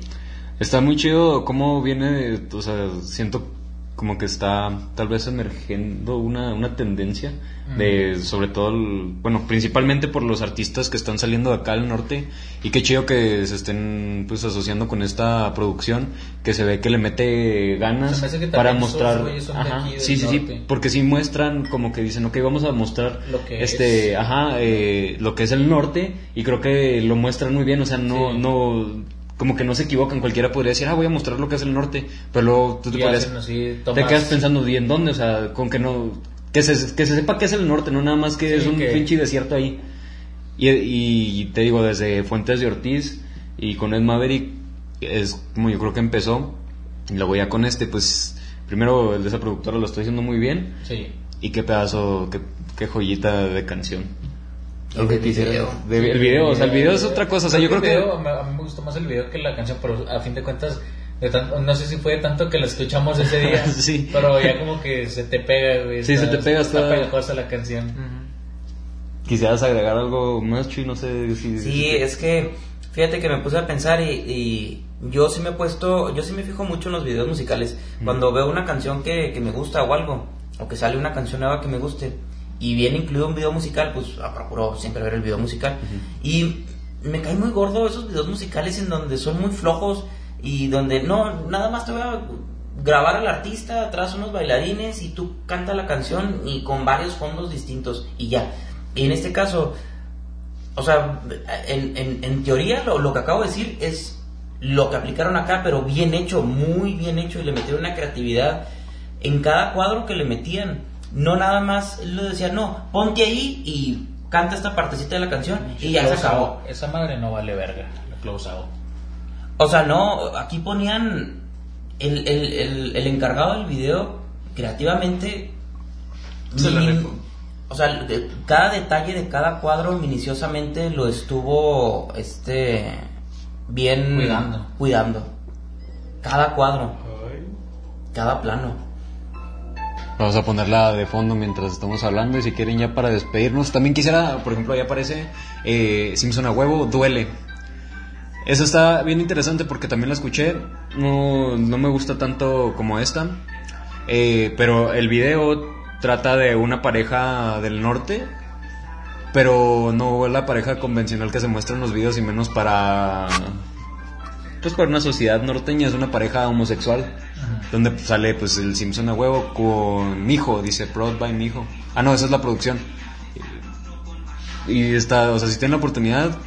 Está muy chido cómo viene, o sea, siento como que está tal vez emergiendo una, una tendencia de, sobre todo, el- bueno, principalmente por los artistas que están saliendo de acá al norte y qué chido que se estén pues asociando con esta producción que se ve que le mete ganas me para esos mostrar, ajá, sí, sí, sí, porque sí muestran como que dicen, ok, vamos a mostrar Lo que este, es. ajá, eh, lo que es el norte y creo que lo muestran muy bien, o sea, no, Sí. no, como que no se equivocan, cualquiera podría decir, ah, voy a mostrar lo que es el norte, pero luego tú te, podrías- así, te quedas pensando, ¿y en dónde? O sea, con que no, que se, que se sepa que es el norte, no nada más que Sí, es un que- pinche desierto ahí. Y, y te digo, desde Fuentes de Ortiz y con Ed Maverick, es como yo creo que empezó, y luego ya con este, pues, primero el de esa productora lo está haciendo muy bien, Sí. y qué pedazo, qué, qué joyita de canción. El que quisiera- video. de- el video, o sea, el video es otra cosa, o sea, yo creo que... video, me- a mí me gustó más el video que la canción, pero a fin de cuentas, de tan- no sé si fue de tanto que la escuchamos ese día, Sí. pero ya como que se te pega, güey. Sí, se te pega, está, está- pegajosa la canción. Quisieras agregar algo más, Chuy, no sé si... Sí, es que fíjate que me puse a pensar y, y yo sí me he puesto, yo sí me fijo mucho en los videos musicales. Cuando veo una canción que, que me gusta o algo, o que sale una canción nueva que me guste, y viene incluido un video musical, pues ah, procuro siempre ver el video musical. Y me cae muy gordo esos videos musicales en donde son muy flojos y donde no, nada más te voy a grabar al artista, atrás unos bailarines y tú canta la canción y con varios fondos distintos y ya. Y en este caso, o sea, en, en, en teoría lo, lo que acabo de decir es lo que aplicaron acá, pero bien hecho, muy bien hecho, y le metieron una creatividad en cada cuadro que le metían. No nada más lo decían, no, ponte ahí y canta esta partecita de la canción y ya se acabó. Esa madre no vale verga, la close out. O sea, no, aquí ponían el, el, el, el encargado del video creativamente. Se o sea, de- cada detalle de cada cuadro minuciosamente lo estuvo este bien Cuidando. cuidando. Cada cuadro, cada plano. Vamos a ponerla de fondo mientras estamos hablando y si quieren ya para despedirnos. También quisiera, por ejemplo, ahí aparece eh, Simpson a huevo, duele. Esa está bien interesante porque también la escuché. No, no me gusta tanto como esta. Eh, pero el video trata de una pareja del norte. Pero no la pareja convencional que se muestra en los videos y menos para... Pues para una sociedad norteña es una pareja homosexual. Donde sale pues el Simpson a huevo con mi hijo, dice Proud by mi hijo. Ah, no, esa es la producción. Y está, o sea, si tienen la oportunidad,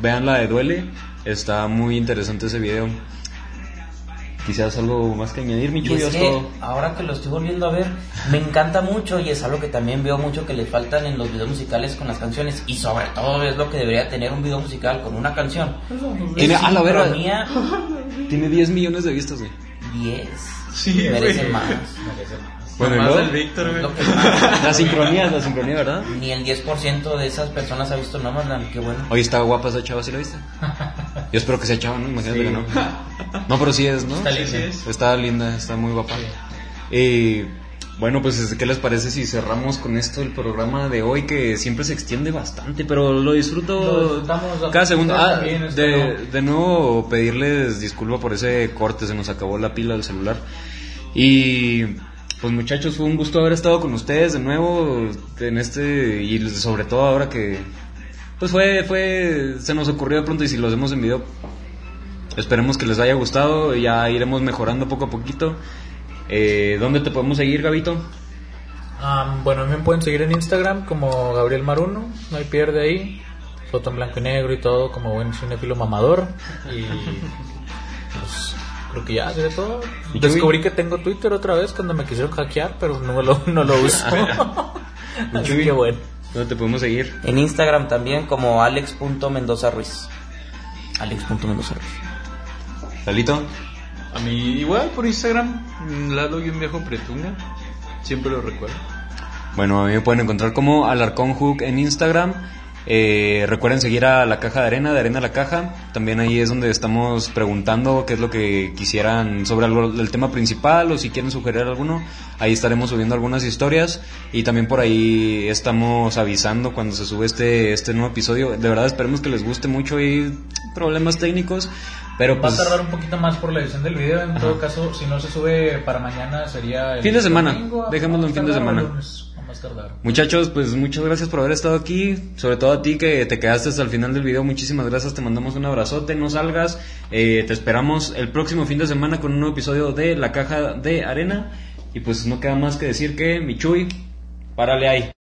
vean la de Duele. Está muy interesante ese video. Quizás algo más que añadir, mi es ahora que lo estoy volviendo a ver, me encanta mucho y es algo que también veo mucho que le faltan en los videos musicales con las canciones y sobre todo es lo que debería tener un video musical con una canción. Tiene- a la sincronía Tiene 10 millones de vistas, güey. 10. Sí, merece más. Merece más. Bueno, Más luego, el Víctor, Es güey. la sincronía, la sincronía, ¿verdad? Ni el 10% de esas personas ha visto Nomadland, qué bueno. Oye, está guapa esa chava, ¿sí la viste? Yo espero que sea chava, ¿no? Imagínate que no. No, pero sí es, ¿no? Está Sí, linda. sí es. Está linda, está muy guapa. Y bueno, pues ¿qué les parece si cerramos con esto el programa de hoy que siempre se extiende bastante, pero lo disfruto Lo cada segundo. Ah, de, no. de nuevo pedirles disculpa por ese corte, se nos acabó la pila del celular. Y pues muchachos, fue un gusto haber estado con ustedes de nuevo en este y sobre todo ahora que pues fue fue se nos ocurrió de pronto y si lo hacemos en video esperemos que les haya gustado, ya iremos mejorando poco a poquito. Eh, ¿Dónde te podemos seguir, Gabito? Am, bueno, a mí me pueden seguir en Instagram como Gabriel Maruno, no hay pierde ahí. Foto en blanco y negro y todo, como buen cinefilo mamador. Y pues creo que ya, de todo. ¿Y tú, Descubrí que tengo Twitter otra vez cuando me quisieron hackear, pero no lo, no lo uso. Así que bueno. ¿Dónde te podemos seguir? En Instagram también como alex.mendoza Ruiz. Alex.mendoza Ruiz. Lalito. A mí igual por Instagram, Lalo y un viejo pretunga. Siempre lo recuerdo. Bueno, a mí me pueden encontrar como Alarcón Hook en Instagram. Eh, recuerden seguir a la caja de arena, de arena a la caja. También ahí es donde estamos preguntando qué es lo que quisieran sobre algo del tema principal o si quieren sugerir alguno. Ahí estaremos subiendo algunas historias y también por ahí estamos avisando cuando se sube este, este nuevo episodio. De verdad esperemos que les guste mucho y problemas técnicos. Pero Va a pues tardar un poquito más por la edición del video. En todo caso, si no se sube para mañana, sería el Fin de semana. domingo, Dejémoslo en fin de semana. Muchachos, pues muchas gracias por haber estado aquí. Sobre todo a ti que te quedaste hasta el final del video. Muchísimas gracias. Te mandamos un abrazote. No salgas. Eh, te esperamos el próximo fin de semana con un nuevo episodio de La Caja de Arena. Y pues no queda más que decir que, Michuy, párale ahí.